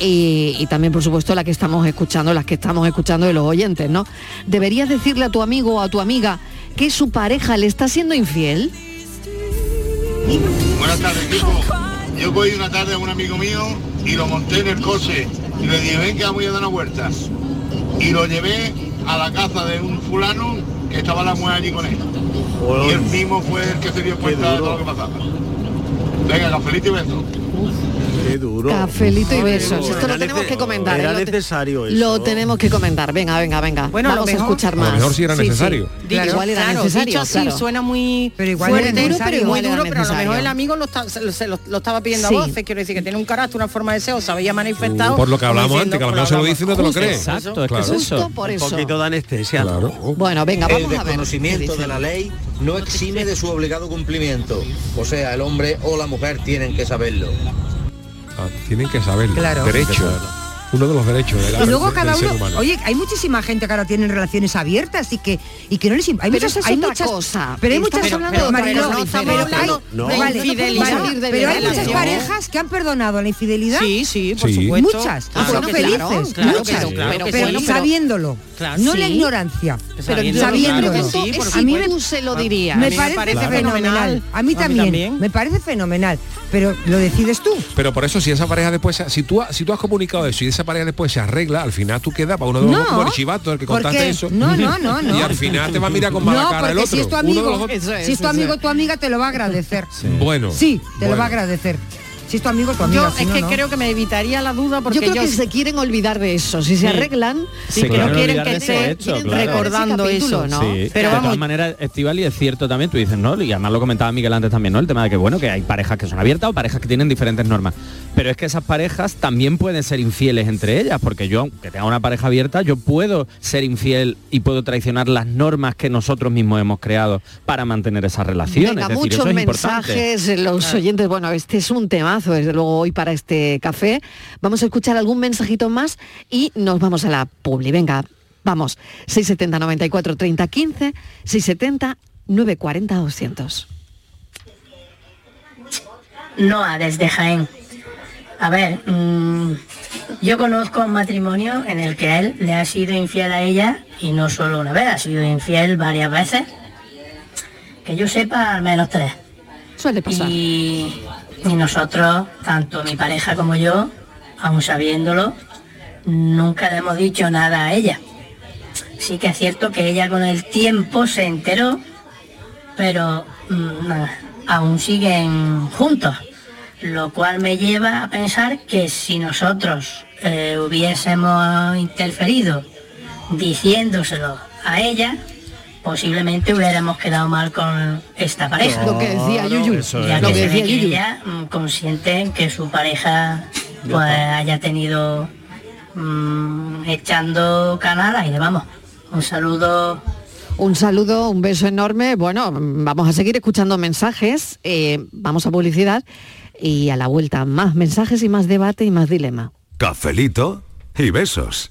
Y, también, por supuesto, la que estamos escuchando, las que estamos escuchando de los oyentes, ¿no? ¿Deberías decirle a tu amigo o a tu amiga que su pareja le está siendo infiel? Buenas tardes, equipo. Yo voy una tarde a un amigo mío y lo monté en el coche y le dije, ven que vamos a dar una vuelta. Y lo llevé a la casa de un fulano que estaba la mujer allí con él. Y él mismo fue el que se dio cuenta de todo lo que pasaba. Venga, cafelito y beso. Qué duro. Cafelito y besos. Esto Era lo tenemos que comentar. Era ¿eh? Necesario eso. Lo tenemos que comentar. Venga, venga, venga. Bueno, Vamos a escuchar A lo más. mejor sí era Sí, sí. necesario. Digo, igual era claro, necesario. dicho así claro. suena muy Pero igual fuerte, era necesario. muy Igual duro, pero a lo necesario. mejor el amigo lo, está- se lo, se lo- lo estaba pidiendo Sí. a voces, quiero decir que tiene un carácter, una forma de ser, o se había manifestado. Por lo que hablamos diciendo, antes, que a lo por mejor se lo dice y no te lo crees. Exacto, es que Claro. es eso. Por Un eso. poquito de anestesia. ¿no? Claro. Bueno, venga, El vamos a ver. desconocimiento ¿Qué de la ley no exime de su obligado cumplimiento. O sea, el hombre o la mujer tienen que saberlo. Tienen que saber. Claro. Derecho. Uno de los derechos de la Y luego cada uno, oye, hay muchísima gente que ahora tiene relaciones abiertas y que y que no les hay Pero muchas eso es hay otra muchas cosa. pero hay muchas Mariló, no pero hablando hay- No. vale, vale, pero hay muchas parejas que han perdonado la infidelidad Sí, sí, por Sí. supuesto. Muchas, Claro son felices, claro, claro muchas, claro pero- pero sabiéndolo, Claro, no sí. la ignorancia, Pero Pero sabiéndolo, Sí, A mí me- se lo dirías. me parece, fenomenal. A mí también, me parece fenomenal, pero lo decides tú. Pero por eso si esa pareja después, se- si tú, si tú has comunicado eso y esa pareja después se arregla, al final tú quedas para uno de los No, como el chivato, el que ¿por contaste eso. No, no, no, no. Y al final te va a mirar con mala No, cara el otro. si es tu Uno de amigo, los dos- Eso es, si es tu amigo, tu amiga te lo va a agradecer. Bueno. Sí, te lo va a agradecer. Si es tu amigo, tu amiga. Yo si es no, que no. creo que me evitaría la duda porque Yo creo yo, que se quieren olvidar de eso. Si se Sí. arreglan, sí, Se que no quieren quieren que esté claro. recordando eso. ¿no? Sí, Pero de vamos, todas maneras, Estival, y es cierto también, tú dices, ¿no? Y además lo comentaba Miguel antes también, ¿no? El tema de que, bueno, que hay parejas que son abiertas o parejas que tienen diferentes normas. Pero es que esas parejas también pueden ser infieles entre ellas, porque yo, aunque tenga una pareja abierta, yo puedo ser infiel y puedo traicionar las normas que nosotros mismos hemos creado para mantener esas relaciones. Venga, es decir, muchos eso es importante. mensajes, los oyentes, bueno, este es un temazo, desde luego hoy para este café. Vamos a escuchar algún mensajito más y nos vamos a la publi. Venga, vamos. 670 94 30 15, 670 940 200. Noa, desde Jaén. A ver, mm, yo conozco un matrimonio en el que él le ha sido infiel a ella y no solo una vez, ha sido infiel varias veces. Que yo sepa, al menos tres. Suele pasar. Y, y nosotros, tanto mi pareja como yo, aun sabiéndolo, nunca le hemos dicho nada a ella. Sí que es cierto que ella con el tiempo se enteró, pero mm, aún siguen juntos lo cual me lleva a pensar que si nosotros eh, hubiésemos interferido diciéndoselo a ella, posiblemente hubiéramos quedado mal con esta pareja. Lo que decía Yuyu. Ya que Lo que se ve decía que Yuyu. ella mm, consciente en que su pareja pues haya tenido mm, echando canal aire, vamos. Un saludo Un saludo, un beso enorme. Bueno, vamos a seguir escuchando mensajes. eh, vamos a publicidad y a la vuelta más mensajes y más debate y más dilema. Cafelito y besos.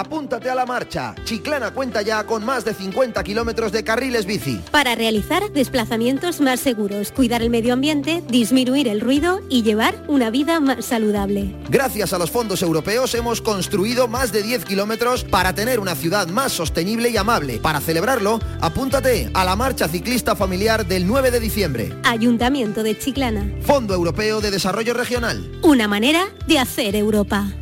Apúntate a la marcha. Chiclana cuenta ya con más de 50 kilómetros de carriles bici. Para realizar desplazamientos más seguros, cuidar el medio ambiente, disminuir el ruido y llevar una vida más saludable. Gracias a los fondos europeos hemos construido más de 10 kilómetros para tener una ciudad más sostenible y amable. Para celebrarlo, apúntate a la marcha ciclista familiar del 9 de diciembre. Ayuntamiento de Chiclana. Fondo Europeo de Desarrollo Regional. Una manera de hacer Europa.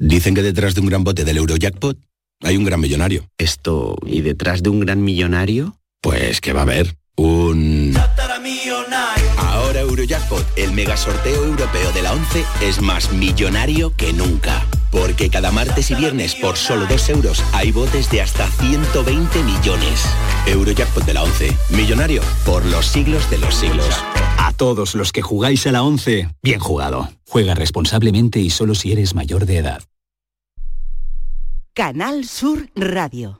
Dicen que detrás de un gran bote del Eurojackpot hay un gran millonario. Esto, ¿y detrás de un gran millonario? Pues que va a haber un... Ahora Eurojackpot, el mega sorteo europeo de la 11, es más millonario que nunca. Porque cada martes y viernes por solo 2 euros hay botes de hasta 120 millones. Eurojackpot de la 11, millonario por los siglos de los siglos. A todos los que jugáis a la 11, bien jugado. Juega responsablemente y solo si eres mayor de edad. Canal Sur Radio.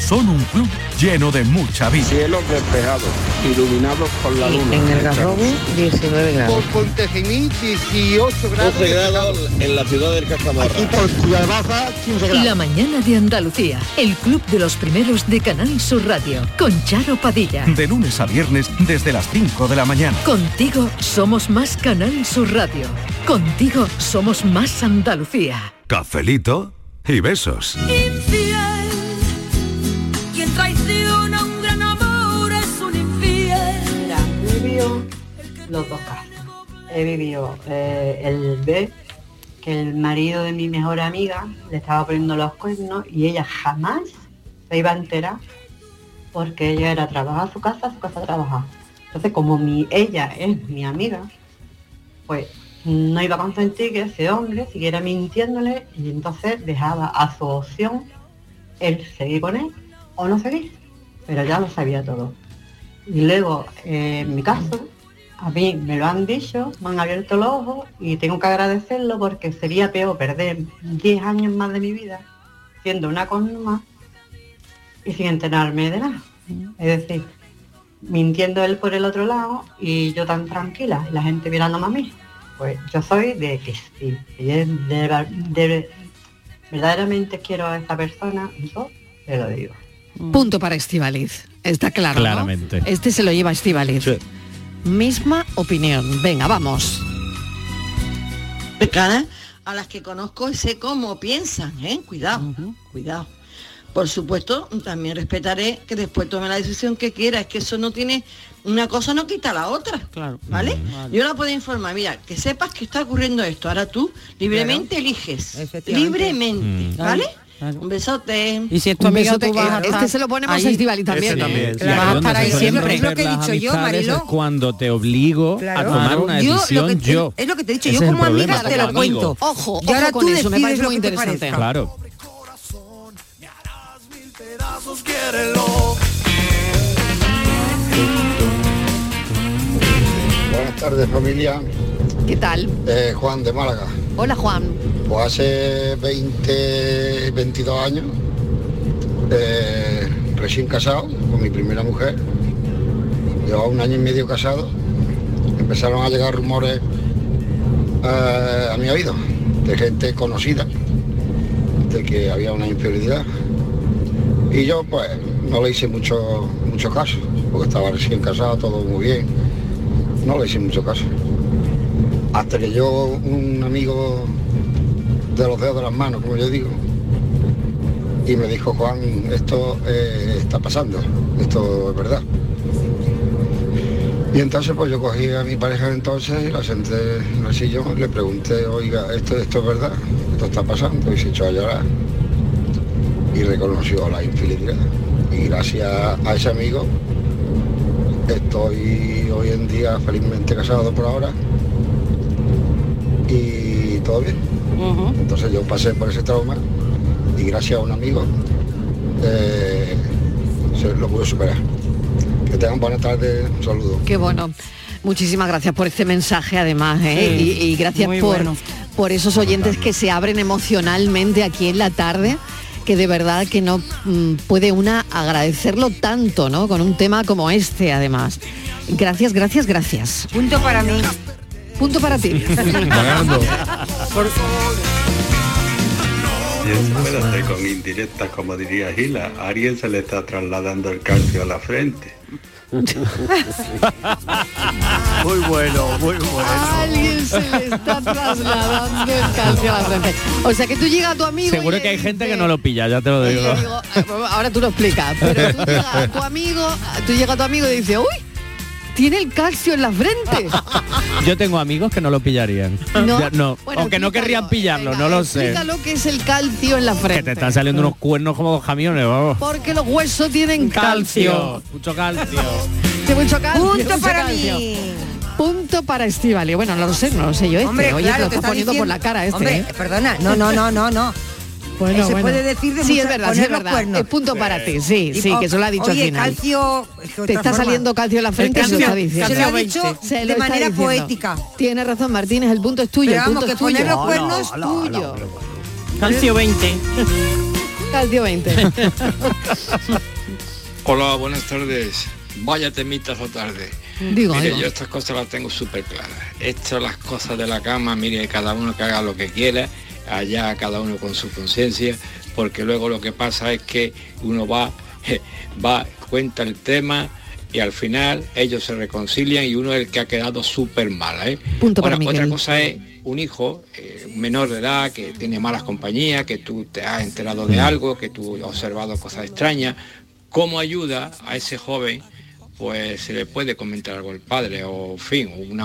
Son un club lleno de mucha vida. Cielos despejados, iluminados por la luna. En el Garrobo, 19 grados. Por Pontejimí, 18 grados. 12 grados en la ciudad del Castamarra. Aquí por Ciudad Baja, 15 grados. La mañana de Andalucía, el club de los primeros de Canal Sur Radio, con Charo Padilla. De lunes a viernes desde las 5 de la mañana. Contigo somos más Canal Sur Radio. Contigo somos más Andalucía. Cafelito y besos. Quien dos casos. He vivido eh, el B, que el marido de mi mejor amiga le estaba poniendo los cuernos y ella jamás se iba a enterar porque ella era trabajar a su casa, su casa a. Entonces, como mi, ella es mi amiga, pues no iba a consentir que ese hombre siguiera mintiéndole y entonces dejaba a su opción el seguir con él o no seguir, pero ya lo sabía todo. Y luego, eh, en mi caso, a mí me lo han dicho, me han abierto los ojos y tengo que agradecerlo porque sería peor perder 10 años más de mi vida siendo una más y sin enterarme de nada. Es decir, mintiendo él por el otro lado y yo tan tranquila, y la gente mirándome a mí. Pues yo soy de que sí, si de, de- de- verdaderamente quiero a esta persona, yo te lo digo. Punto para Estivaliz. Está claro. ¿no? Claramente. Este se lo lleva Estivaliz. Misma opinión. Venga, vamos. cercanas a las que conozco y sé cómo piensan, ¿eh? Cuidado, cuidado. Por supuesto, también respetaré que después tome la decisión que quiera. Es que eso no tiene, una cosa no quita la otra. Claro. ¿Vale? Yo la puedo informar, mira, que sepas que está ocurriendo esto. Ahora tú libremente eliges. Libremente. Mm. ¿Vale? Un besote. Y si es tu besote tú vas que- a estar Este se lo ponemos a Estivali también. Ese también, ¿eh? sí. Vas a estar ahí siempre. Es lo que he dicho yo, Mariló. es cuando te obligo a Claro. tomar una Yo lo decisión que te- yo. es lo que te he dicho, Ese yo es como amiga problema, te lo cuento. amigo. Ojo, Y ahora ojo con tú eso, me decides parece lo muy que te interesante. Claro. Buenas tardes familia, ¿Qué tal? Eh, Juan de Málaga. Hola, Juan. Pues hace 20, 22 años, eh, recién casado con mi primera mujer, llevaba un año y medio casado, empezaron a llegar rumores eh, a mi oído de gente conocida de que había una infidelidad. Y yo pues no le hice mucho, mucho caso, porque estaba recién casado, todo muy bien. No le hice mucho caso. Hasta que yo, un amigo de los dedos de las manos, como yo digo, y me dijo, Juan, esto eh, está pasando, esto es verdad. Y entonces pues yo cogí a mi pareja entonces y la senté en el sillón, le pregunté, oiga, esto, esto es verdad, esto está pasando, y se echó a llorar y reconoció la infidelidad. Y gracias a ese amigo estoy hoy en día felizmente casado por ahora y todo bien. Entonces yo pasé por ese trauma y gracias a un amigo eh, se lo pude superar. Que tengan buena tarde, un saludo. Qué bueno. Muchísimas gracias por este mensaje además ¿eh? Sí, y, y gracias por, bueno. por esos oyentes que se abren emocionalmente aquí en la tarde que de verdad que no mm, puede una agradecerlo tanto, ¿no? Con un tema como este además. Gracias, gracias, gracias. Punto para mí. Punto para ti. Espérate, con indirectas, como diría Gila, a alguien se le está trasladando el calcio a la frente. Muy bueno, muy bueno. Alguien se le está trasladando el calcio a la frente. O sea que tú llegas a tu amigo. Seguro y que hay gente que no lo pilla, ya te lo digo. ahora tú lo explicas, pero tú llegas a tu amigo, tú llegas a tu amigo y dices, uy, tiene el calcio en la frente. Yo tengo amigos que no lo pillarían. No. Ya, no. Bueno, Aunque no querrían pillarlo, no lo sé. Explícalo que es el calcio en la Que frente. te están saliendo unos cuernos como dos camiones, vamos. Porque los huesos tienen calcio. Mucho calcio. Sí, mucho calcio. Punto mucho para calcio. mí. Punto para Estivali. Bueno, no lo sé, no lo sé yo este. Hombre, Oye, claro, te lo te está poniendo por la cara este. Hombre, ¿eh? perdona, no, no, no, no, no. Bueno, Eh, se bueno. puede decir de Sí, muchas- es verdad, sí, poner es los verdad. cuernos. Es punto para ti, sí, Y sí, que eso lo ha dicho oye, al final. calcio... Te está forma. saliendo calcio en la frente, El se lo está calcio- diciendo. Se lo ha dicho Se lo de manera diciendo. poética. Tiene razón Martínez, el punto es tuyo, Pero el punto vamos, es que poner tuyo. los cuernos es tuyo. Calcio 20. Calcio 20. Hola, buenas tardes. Vaya temitas o tarde. Digo, mire, digo. yo estas cosas las tengo súper claras. Esto, las cosas de la cama, mire, cada uno que haga lo que quiera, allá cada uno con su conciencia, porque luego lo que pasa es que uno va, va, cuenta el tema y al final ellos se reconcilian y uno es el que ha quedado súper mal. ¿eh? Punto para otra cosa es un hijo eh, menor de edad que tiene malas compañías, que tú te has enterado de algo, que tú has observado cosas extrañas. ¿Cómo ayuda a ese joven? Pues se le puede comentar algo al padre o, en fin, una,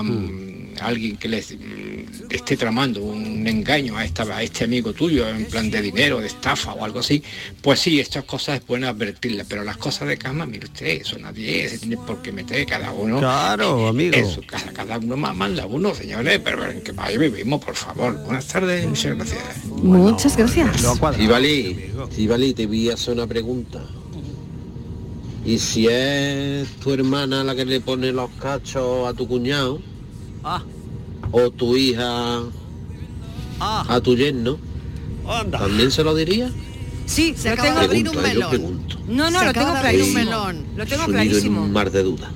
alguien que le mm, esté tramando un engaño a, esta, a este amigo tuyo en plan de dinero, de estafa o algo así. Pues sí, estas cosas es bueno advertirlas, pero las cosas de cama, mire usted, eso nadie se tiene por qué meter cada uno. Claro, amigo. En su casa, cada uno más manda uno, señores, pero en qué país vivimos, por favor. Buenas tardes, muchas gracias. Muchas gracias. Ivalí, Ivalí, te voy a hacer una pregunta. ¿Y si es tu hermana la que le pone los cachos a tu cuñado? ¿O tu hija a tu yerno? ¿También se lo diría? Sí, Se lo tengo de abrir un melón. pregunto. No, no, Se lo tengo abrir un clarísimo. melón. Lo tengo Sumido en clarísimo. un mar de dudas.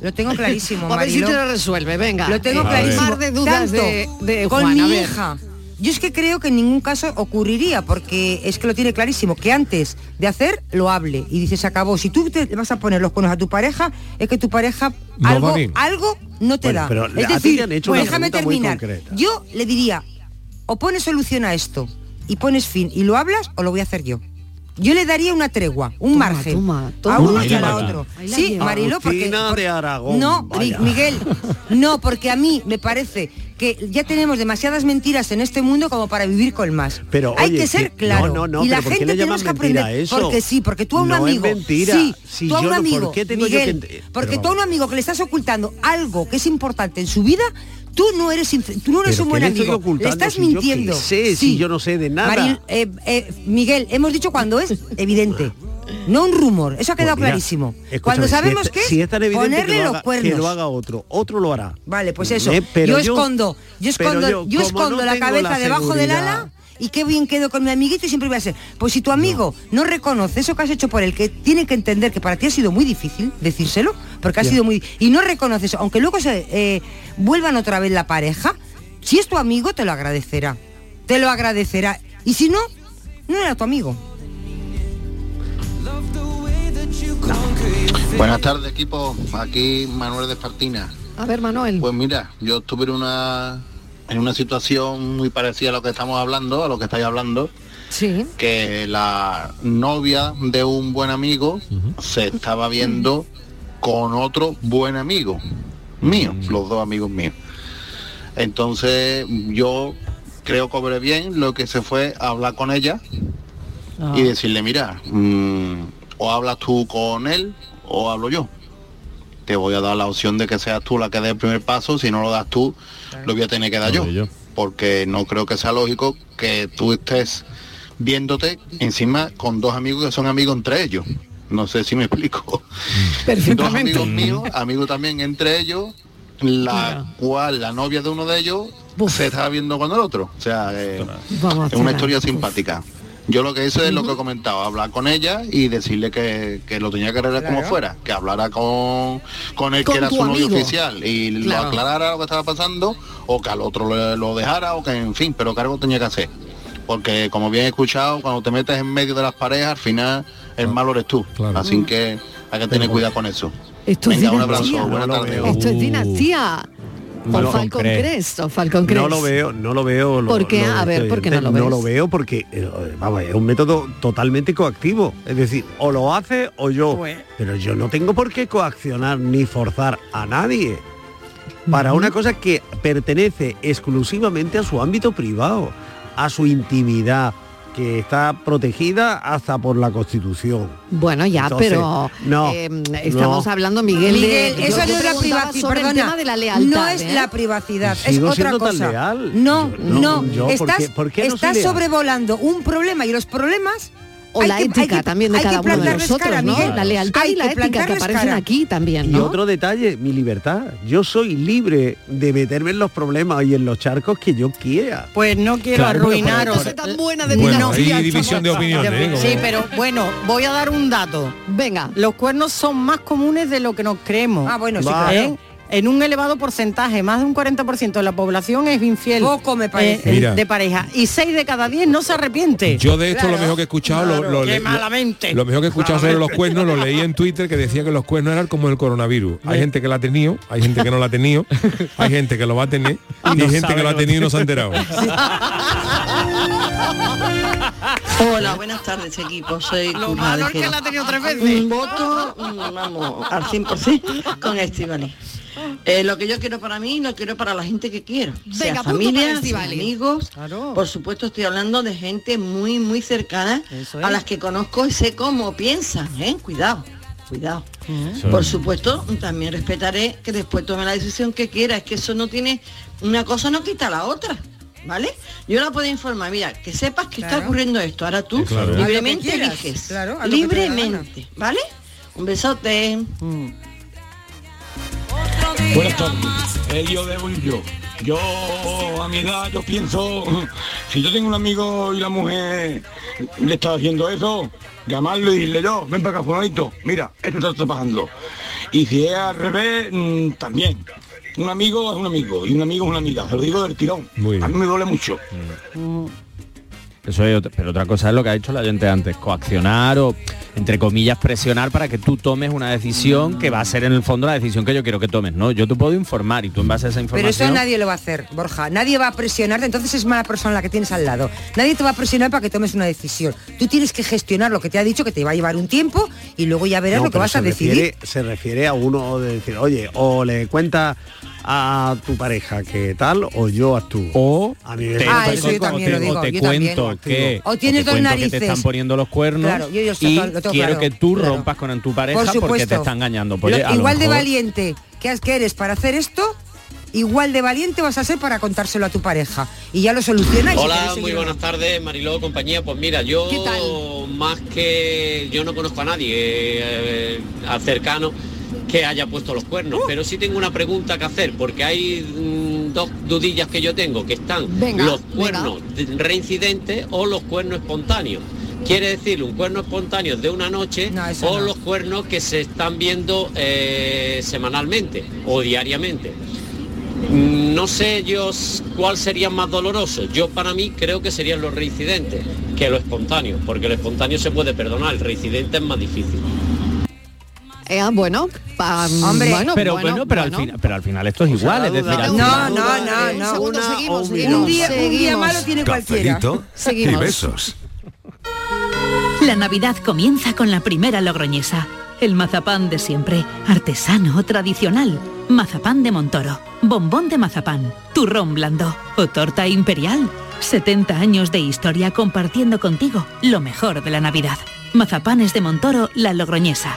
Lo tengo clarísimo, A ver si te lo resuelve, venga. Lo tengo Eh, clarísimo. Mar de dudas Tanto de, de con mi a ver. hija. Yo es que creo que en ningún caso ocurriría, porque es que lo tiene clarísimo, que antes de hacer, lo hable. Y dice, se acabó. Si tú te vas a poner los cuernos a tu pareja, es que tu pareja No algo, algo no te Bueno, da. pero es decir, han hecho una déjame terminar. Yo le diría, o pones solución a esto y pones fin y lo hablas, o lo voy a hacer yo. Yo le daría una tregua, un margen. toma, a uno y a la otro. La Sí. Mariló, porque... Agustina por- de Aragón, No, vaya. Miguel, no, porque a mí me parece que ya tenemos demasiadas mentiras en este mundo como para vivir con más. Pero, Hay oye, que ser que- claro. no, no, no, y la pero ¿por qué gente tenemos que aprender. eso? Porque sí, porque tú a un No es amigo. mentira. Sí, Si tú a yo un no- ¿por amigo. qué tengo yo Miguel, que ent- porque tú a un amigo que le estás ocultando algo que es importante en su vida, tú no eres tú no eres ¿Pero un buen amigo. Le estás si yo mintiendo. sé, si yo no sé de nada? Maril- eh, eh, Miguel, hemos dicho cuando es evidente. No un rumor, eso ha quedado Pues mira, clarísimo. Cuando si sabemos es- que es si es ponerle que lo, los haga, cuernos. que lo haga otro, otro lo hará. Vale, pues eso. Eh, pero yo escondo, yo escondo, yo, yo, como escondo no la cabeza la debajo del ala y qué bien quedo con mi amiguito y siempre voy a ser. Pues si tu amigo no, reconoce eso que has hecho por él, que tiene que entender que para ti ha sido muy difícil decírselo, porque ha sido muy y no reconoce eso, aunque luego se eh, vuelvan otra vez la pareja, si es tu amigo te lo agradecerá, te lo agradecerá y si no, no era tu amigo. Buenas tardes, equipo. Aquí Manuel de Espartina. A ver, Manuel. Pues mira, yo estuve en una, en una situación muy parecida a lo que estamos hablando, a lo que estáis hablando, Sí. que la novia de un buen amigo se estaba viendo con otro buen amigo mío, los dos amigos míos. Entonces yo creo que obré bien lo que se fue a hablar con ella y decirle, mira, mm, o hablas tú con él o hablo yo. Te voy a dar la opción de que seas tú la que dé el primer paso, si no lo das tú, lo voy a tener que dar yo. Porque no creo que sea lógico que tú estés viéndote encima con dos amigos que son amigos entre ellos. No sé si me explico. Dos amigos míos, amigos también entre ellos, la cual la novia de uno de ellos se está viendo con el otro. O sea, eh, Vamos es una historia simpática. Yo lo que hice es lo que he comentado, hablar con ella y decirle que, que lo tenía que arreglar como fuera, que hablara con, con el Con que era su novio oficial y Claro. lo aclarara lo que estaba pasando o que al otro lo, lo dejara o que en fin, pero que algo tenía que hacer. Porque como bien he escuchado, cuando te metes en medio de las parejas, al final el malo eres tú. Así que hay que tener cuidado con eso. Esto es Venga, un abrazo, buena tarde. Esto es dinastía. O No, Falcon Crest. Crest, o Falcon Crest. No lo veo, no lo veo. lo- ¿Por qué? lo A ver, estoy- ¿por qué no lo No ves? lo veo porque, eh, vamos, es un método totalmente coactivo. Es decir, o lo hace o yo. Pues. Pero yo no tengo por qué coaccionar ni forzar a nadie para una cosa que pertenece exclusivamente a su ámbito privado, a su intimidad, que está protegida hasta por la Constitución. Bueno, ya, Entonces, pero no, eh, estamos no. hablando, Miguel, Miguel, de, eso yo- no yo es la privacidad, sobre el perdona, tema de la lealtad. no es ¿eh? la privacidad, es Sigo otra cosa. leal. No, Yo no, no, yo, ¿por estás, qué- por qué no estás sobrevolando un problema y los problemas O hay la que- ética que- también de cada uno de nosotros, cara, ¿no? Miguel. La lealtad Hay y la que ética que aparecen cara. aquí también, Y ¿no? otro detalle, mi libertad. Yo soy libre de meterme en los problemas y en los charcos que yo quiera. Pues no quiero Claro, pero por- arruinaros. por- tan buena de Bueno, hay división de opiniones, ¿eh? Sí, pero bueno, voy a dar un dato. Venga. Los cuernos son más comunes de lo que nos creemos. Ah, bueno, sí, claro. En un elevado porcentaje, más de un 40% de la población es infiel Poco me parece. eh, Mira. de pareja. Y 6 de cada 10 no se arrepiente. Yo de esto Claro, lo mejor que he escuchado, lo- lo, lo- malamente. lo mejor que he escuchado sobre los cuernos, lo leí en Twitter que decía que los cuernos eran como el coronavirus. Hay gente que lo ha tenido, hay gente que no lo ha tenido, hay gente que lo va a tener y hay gente que lo ha tenido y no se ha enterado. Hola, buenas tardes equipo, soy Lo Curra malo de es que la ha tenido tres Un veces. voto, mm, vamos, al 100% con Estivali. Eh, lo que yo quiero para mí, lo quiero para la gente que quiero. Venga, sea familia, amigos. Claro. Por supuesto estoy hablando de gente muy, muy cercana a las que conozco y sé cómo piensan, ¿eh? Cuidado, cuidado. Por es. supuesto, también respetaré que después tome la decisión que quiera. Es que eso no tiene, una cosa no quita la otra. ¿Vale? Yo la puedo informar, mira, que sepas que está ocurriendo esto. Ahora tú Claro. libremente quieras, eliges. claro, libremente, ¿vale? Un besote. Buenas tardes, Elio de Bolillo. Yo a mi edad yo pienso, si yo tengo un amigo y la mujer le está haciendo eso, llamarlo y decirle yo, ven para acá, fulanito, mira, esto está pasando. Y si es al revés, mm, también. Un amigo es un amigo y un amigo es una amiga, se lo digo del tirón. Muy. A mí me duele mucho. Eso es otra- pero otra cosa es lo que ha dicho la oyente antes, coaccionar o, entre comillas, presionar para que tú tomes una decisión que va a ser en el fondo la decisión que yo quiero que tomes, ¿no? Yo te puedo informar y tú en base a esa Pero información... eso nadie lo va a hacer, Borja. Nadie va a presionarte, entonces es mala persona la que tienes al lado. Nadie te va a presionar para que tomes una decisión. Tú tienes que gestionar lo que te ha dicho, que te va a llevar un tiempo, y luego ya verás No, lo que pero vas a decidir. refiere- se refiere a uno de decir, oye, o le cuenta a tu pareja que tal, o yo actúo. O a nivel te, Ah, o eso te- yo también o lo te- digo, o te yo también. Cuento que O tienes dos que te narices. están poniendo los cuernos Claro, yo- yo y lo tengo quiero claro, que tú claro. rompas con tu pareja Por porque te está engañando. Pues, Lo- oye, a lo igual de valiente que, eres para hacer esto, igual de valiente vas a ser para contárselo a tu pareja. Y ya lo solucionáis. si Hola, muy buenas tardes, Mariló, compañía. Pues mira, yo ¿Qué tal? más que yo no conozco a nadie eh, al cercano que haya puesto los cuernos, Uh. pero sí tengo una pregunta que hacer, porque hay mm, dos dudillas que yo tengo, que están Venga, los cuernos de- reincidentes o los cuernos espontáneos. Quiere decir, un cuerno espontáneo de una noche o no. los cuernos que se están viendo eh, semanalmente o diariamente. Mm, No sé yo cuál sería más doloroso. Yo para mí creo que serían los reincidentes que lo espontáneo, porque lo espontáneo se puede perdonar, el reincidente es más difícil. Eh, bueno, pa- Hombre. bueno, pero bueno, bueno, pero, bueno. Al final, pero al final esto es igual, es decir, al No, final- no, no, Un no. segundo, Una seguimos, un seguimos, día- un día seguimos. malo tiene cualquiera. Seguimos. y besos. La Navidad comienza con la primera logroñesa. El mazapán de siempre, artesano o tradicional. Mazapán de Montoro, bombón de mazapán, turrón blando o torta imperial. 70 años de historia compartiendo contigo lo mejor de la Navidad. Mazapanes de Montoro, la logroñesa.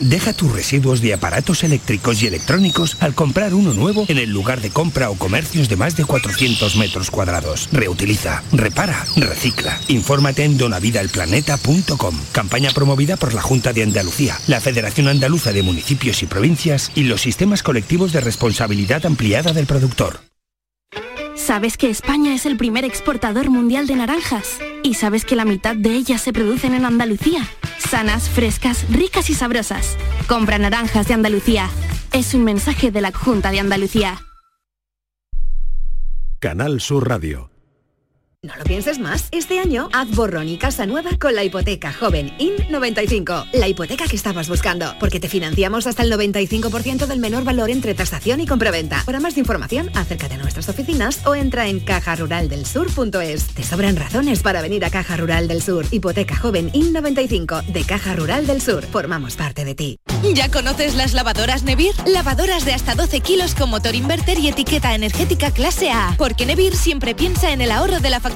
Deja tus residuos de aparatos eléctricos y electrónicos al comprar uno nuevo en el lugar de compra o comercios de más de 400 metros cuadrados. Reutiliza, repara, recicla. Infórmate en donavidalplaneta.com. Campaña promovida por la Junta de Andalucía, la Federación Andaluza de Municipios y Provincias y los sistemas colectivos de responsabilidad ampliada del productor. ¿Sabes que España es el primer exportador mundial de naranjas? ¿Y sabes que la mitad de ellas se producen en Andalucía? Sanas, frescas, ricas y sabrosas. Compra naranjas de Andalucía. Es un mensaje de la Junta de Andalucía. Canal Sur Radio. No lo pienses más. Este año haz borrón y casa nueva con la hipoteca joven IN95. La hipoteca que estabas buscando. Porque te financiamos hasta el 95% del menor valor entre tasación y compraventa. Para más información, acércate a nuestras oficinas o entra en cajaruraldelsur.es. Te sobran razones para venir a Caja Rural del Sur. Hipoteca joven IN95 de Caja Rural del Sur. Formamos parte de ti. ¿Ya conoces las lavadoras Nevir? Lavadoras de hasta 12 kilos con motor inverter y etiqueta energética clase A. Porque Nevir siempre piensa en el ahorro de la factura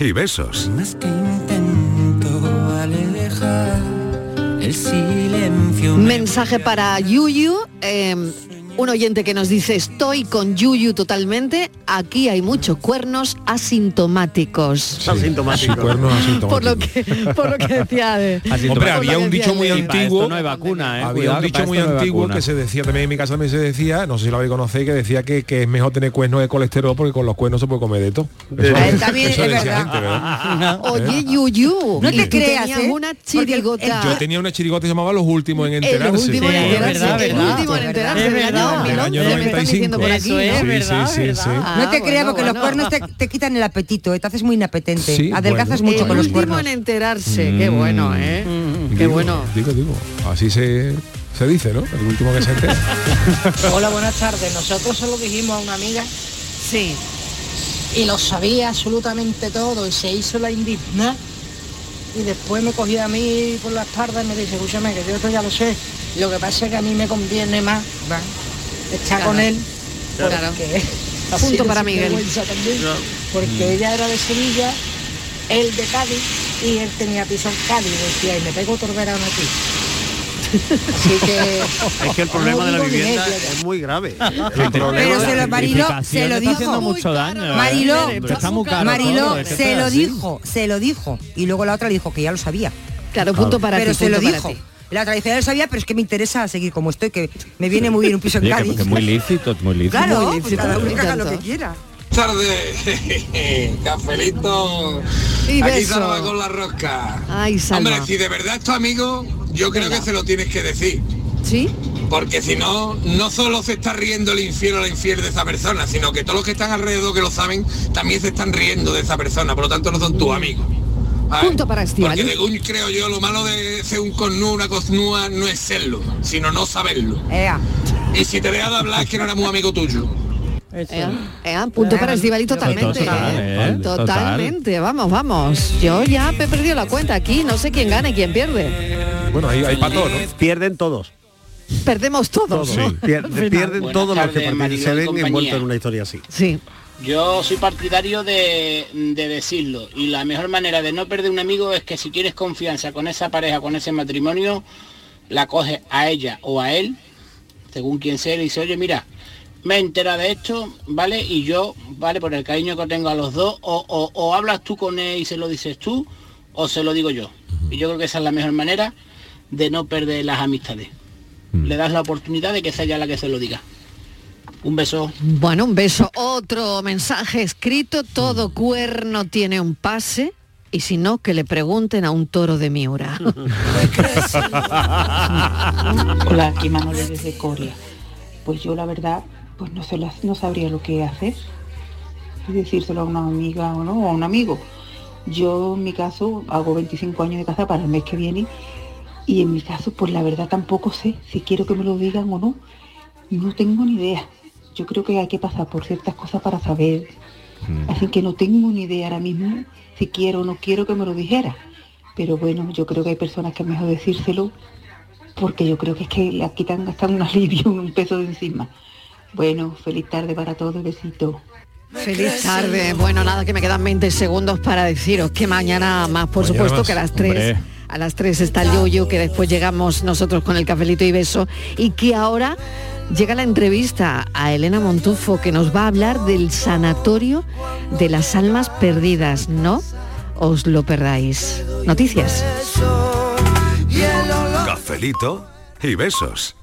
y besos. el silencio. Mensaje para Yuyu. eh, un oyente que nos dice, estoy con Yuyu totalmente, aquí hay muchos cuernos asintomáticos. Asintomáticos. Cuernos asintomáticos. Por lo que, por lo que decía de... Hombre, había un dicho muy antiguo. no hay vacuna, ¿eh? Había Cuidado, un dicho muy antiguo vacuna. que se decía también en mi casa también se decía, no sé si lo habéis conocido, que decía que, que es mejor tener cuernos de colesterol porque con los cuernos se puede comer de todo. Eso, Eh, también eso es decía verdad. gente, ¿verdad? Oye, Yuyu, No te creas, ¿eh? una chirigota. Yo tenía una chirigota que se llamaba Los Últimos enterarse. en enterarse Es del año verdad. Del 2011, año me están diciendo por aquí, Sí, ¿no? sí, sí, sí, sí. no te Ah, creas bueno, porque los cuernos te, te quitan el apetito, ¿eh? te haces muy inapetente. Sí, Adelgazas bueno. mucho con los cuernos. en enterarse, qué bueno, ¿eh? Qué bueno. Digo, digo. Así se, se dice, ¿no? El último que se entera. Hola, buenas tardes. Nosotros se lo dijimos a una amiga. Sí. Y lo sabía absolutamente todo y se hizo la indigna. Y después me cogía a mí por las tardes y me dice, escúchame, que yo esto ya lo sé. Lo que pasa es que a mí me conviene más Claro. con él. Claro. Porque Punto así de para Miguel. también. Porque ella era de Sevilla, él de Cádiz y él tenía piso en Cádiz. Decía, y me pego otro verano aquí. Así que... Es que el problema de la vivienda medio. es muy grave. Pero se lo, Mariló, se lo está dijo. mucho daño. ¿eh? Mariló, Está muy caro Mariló, todo, se lo así. dijo, se lo dijo. Y luego la otra le dijo que ya lo sabía. Claro, punto para Pero ti, se lo punto para dijo. ti. La tradicional sabía, pero es que me interesa seguir como estoy, que me viene muy bien un piso en Oye, que, Cádiz. que muy lícito, muy lícito. Claro, Muy pues cada uno que haga lo que quiera. tardes, cafelito. Y Aquí. Salva con la rosca. Ay, Salva. Hombre, si de verdad es tu amigo, yo creo que se lo tienes que decir. ¿Sí? Porque si no, no solo se está riendo el infierno o la infiel de esa persona, sino que todos los que están alrededor que lo saben, también se están riendo de esa persona, por lo tanto no son tus amigos. Punto para Estíbaliz. Porque según creo yo, lo malo de ser un cornú, una cosnúa, no es serlo, sino no saberlo. Ea. Y si te deja de hablar es que no era muy amigo tuyo. Ea, ea, punto para Estivali totalmente. Total, ¿eh? ¿eh? Total. Totalmente, vamos, vamos. Yo ya he perdido la cuenta aquí, no sé quién gana y quién pierde. Bueno, hay, hay para todo, ¿no? Pierden todos. Perdemos todos. todos. ¿no? Pier- final. pierden Buenas todos los que tardes, se y ven compañía. envueltos en una historia así. Sí. Yo soy partidario de, de decirlo y la mejor manera de no perder un amigo es que si tienes confianza con esa pareja, con ese matrimonio, la coges a ella o a él, según quien sea, y dice, oye, mira, me entera de esto, ¿vale? Y yo, ¿vale? Por el cariño que tengo a los dos, o, o- o hablas tú con él y se lo dices tú, o se lo digo yo. Y yo creo que esa es la mejor manera de no perder las amistades. Le das la oportunidad de que sea ella la que se lo diga. Un beso. Bueno, un beso. Otro mensaje escrito, todo cuerno tiene un pase. Y si no, que le pregunten a un toro de Miura. Hola, aquí Manuel desde Corea. Pues yo la verdad, pues no, se las- no sabría lo que hacer. Y decírselo a una amiga o no, o a un amigo. Yo en mi caso hago 25 años de casa para el mes que viene y en mi caso pues la verdad tampoco sé si quiero que me lo digan o no. No tengo ni idea. Yo creo que hay que pasar por ciertas cosas para saber. Así que no tengo ni idea ahora mismo si quiero o no quiero que me lo dijera. Pero bueno, yo creo que hay personas que es mejor decírselo porque yo creo que es que le quitan hasta un alivio, un peso de encima. Bueno, feliz tarde para todos, besito. Feliz tarde. Bueno, nada, que me quedan 20 segundos para deciros que mañana más, por Mañana supuesto, más, que a las 3. hombre. A las 3 está el yoyo, que después llegamos nosotros con el cafelito y beso. Y que ahora llega la entrevista a Elena Montufo, que nos va a hablar del sanatorio de las almas perdidas. No os lo perdáis. Noticias. Cafelito y besos.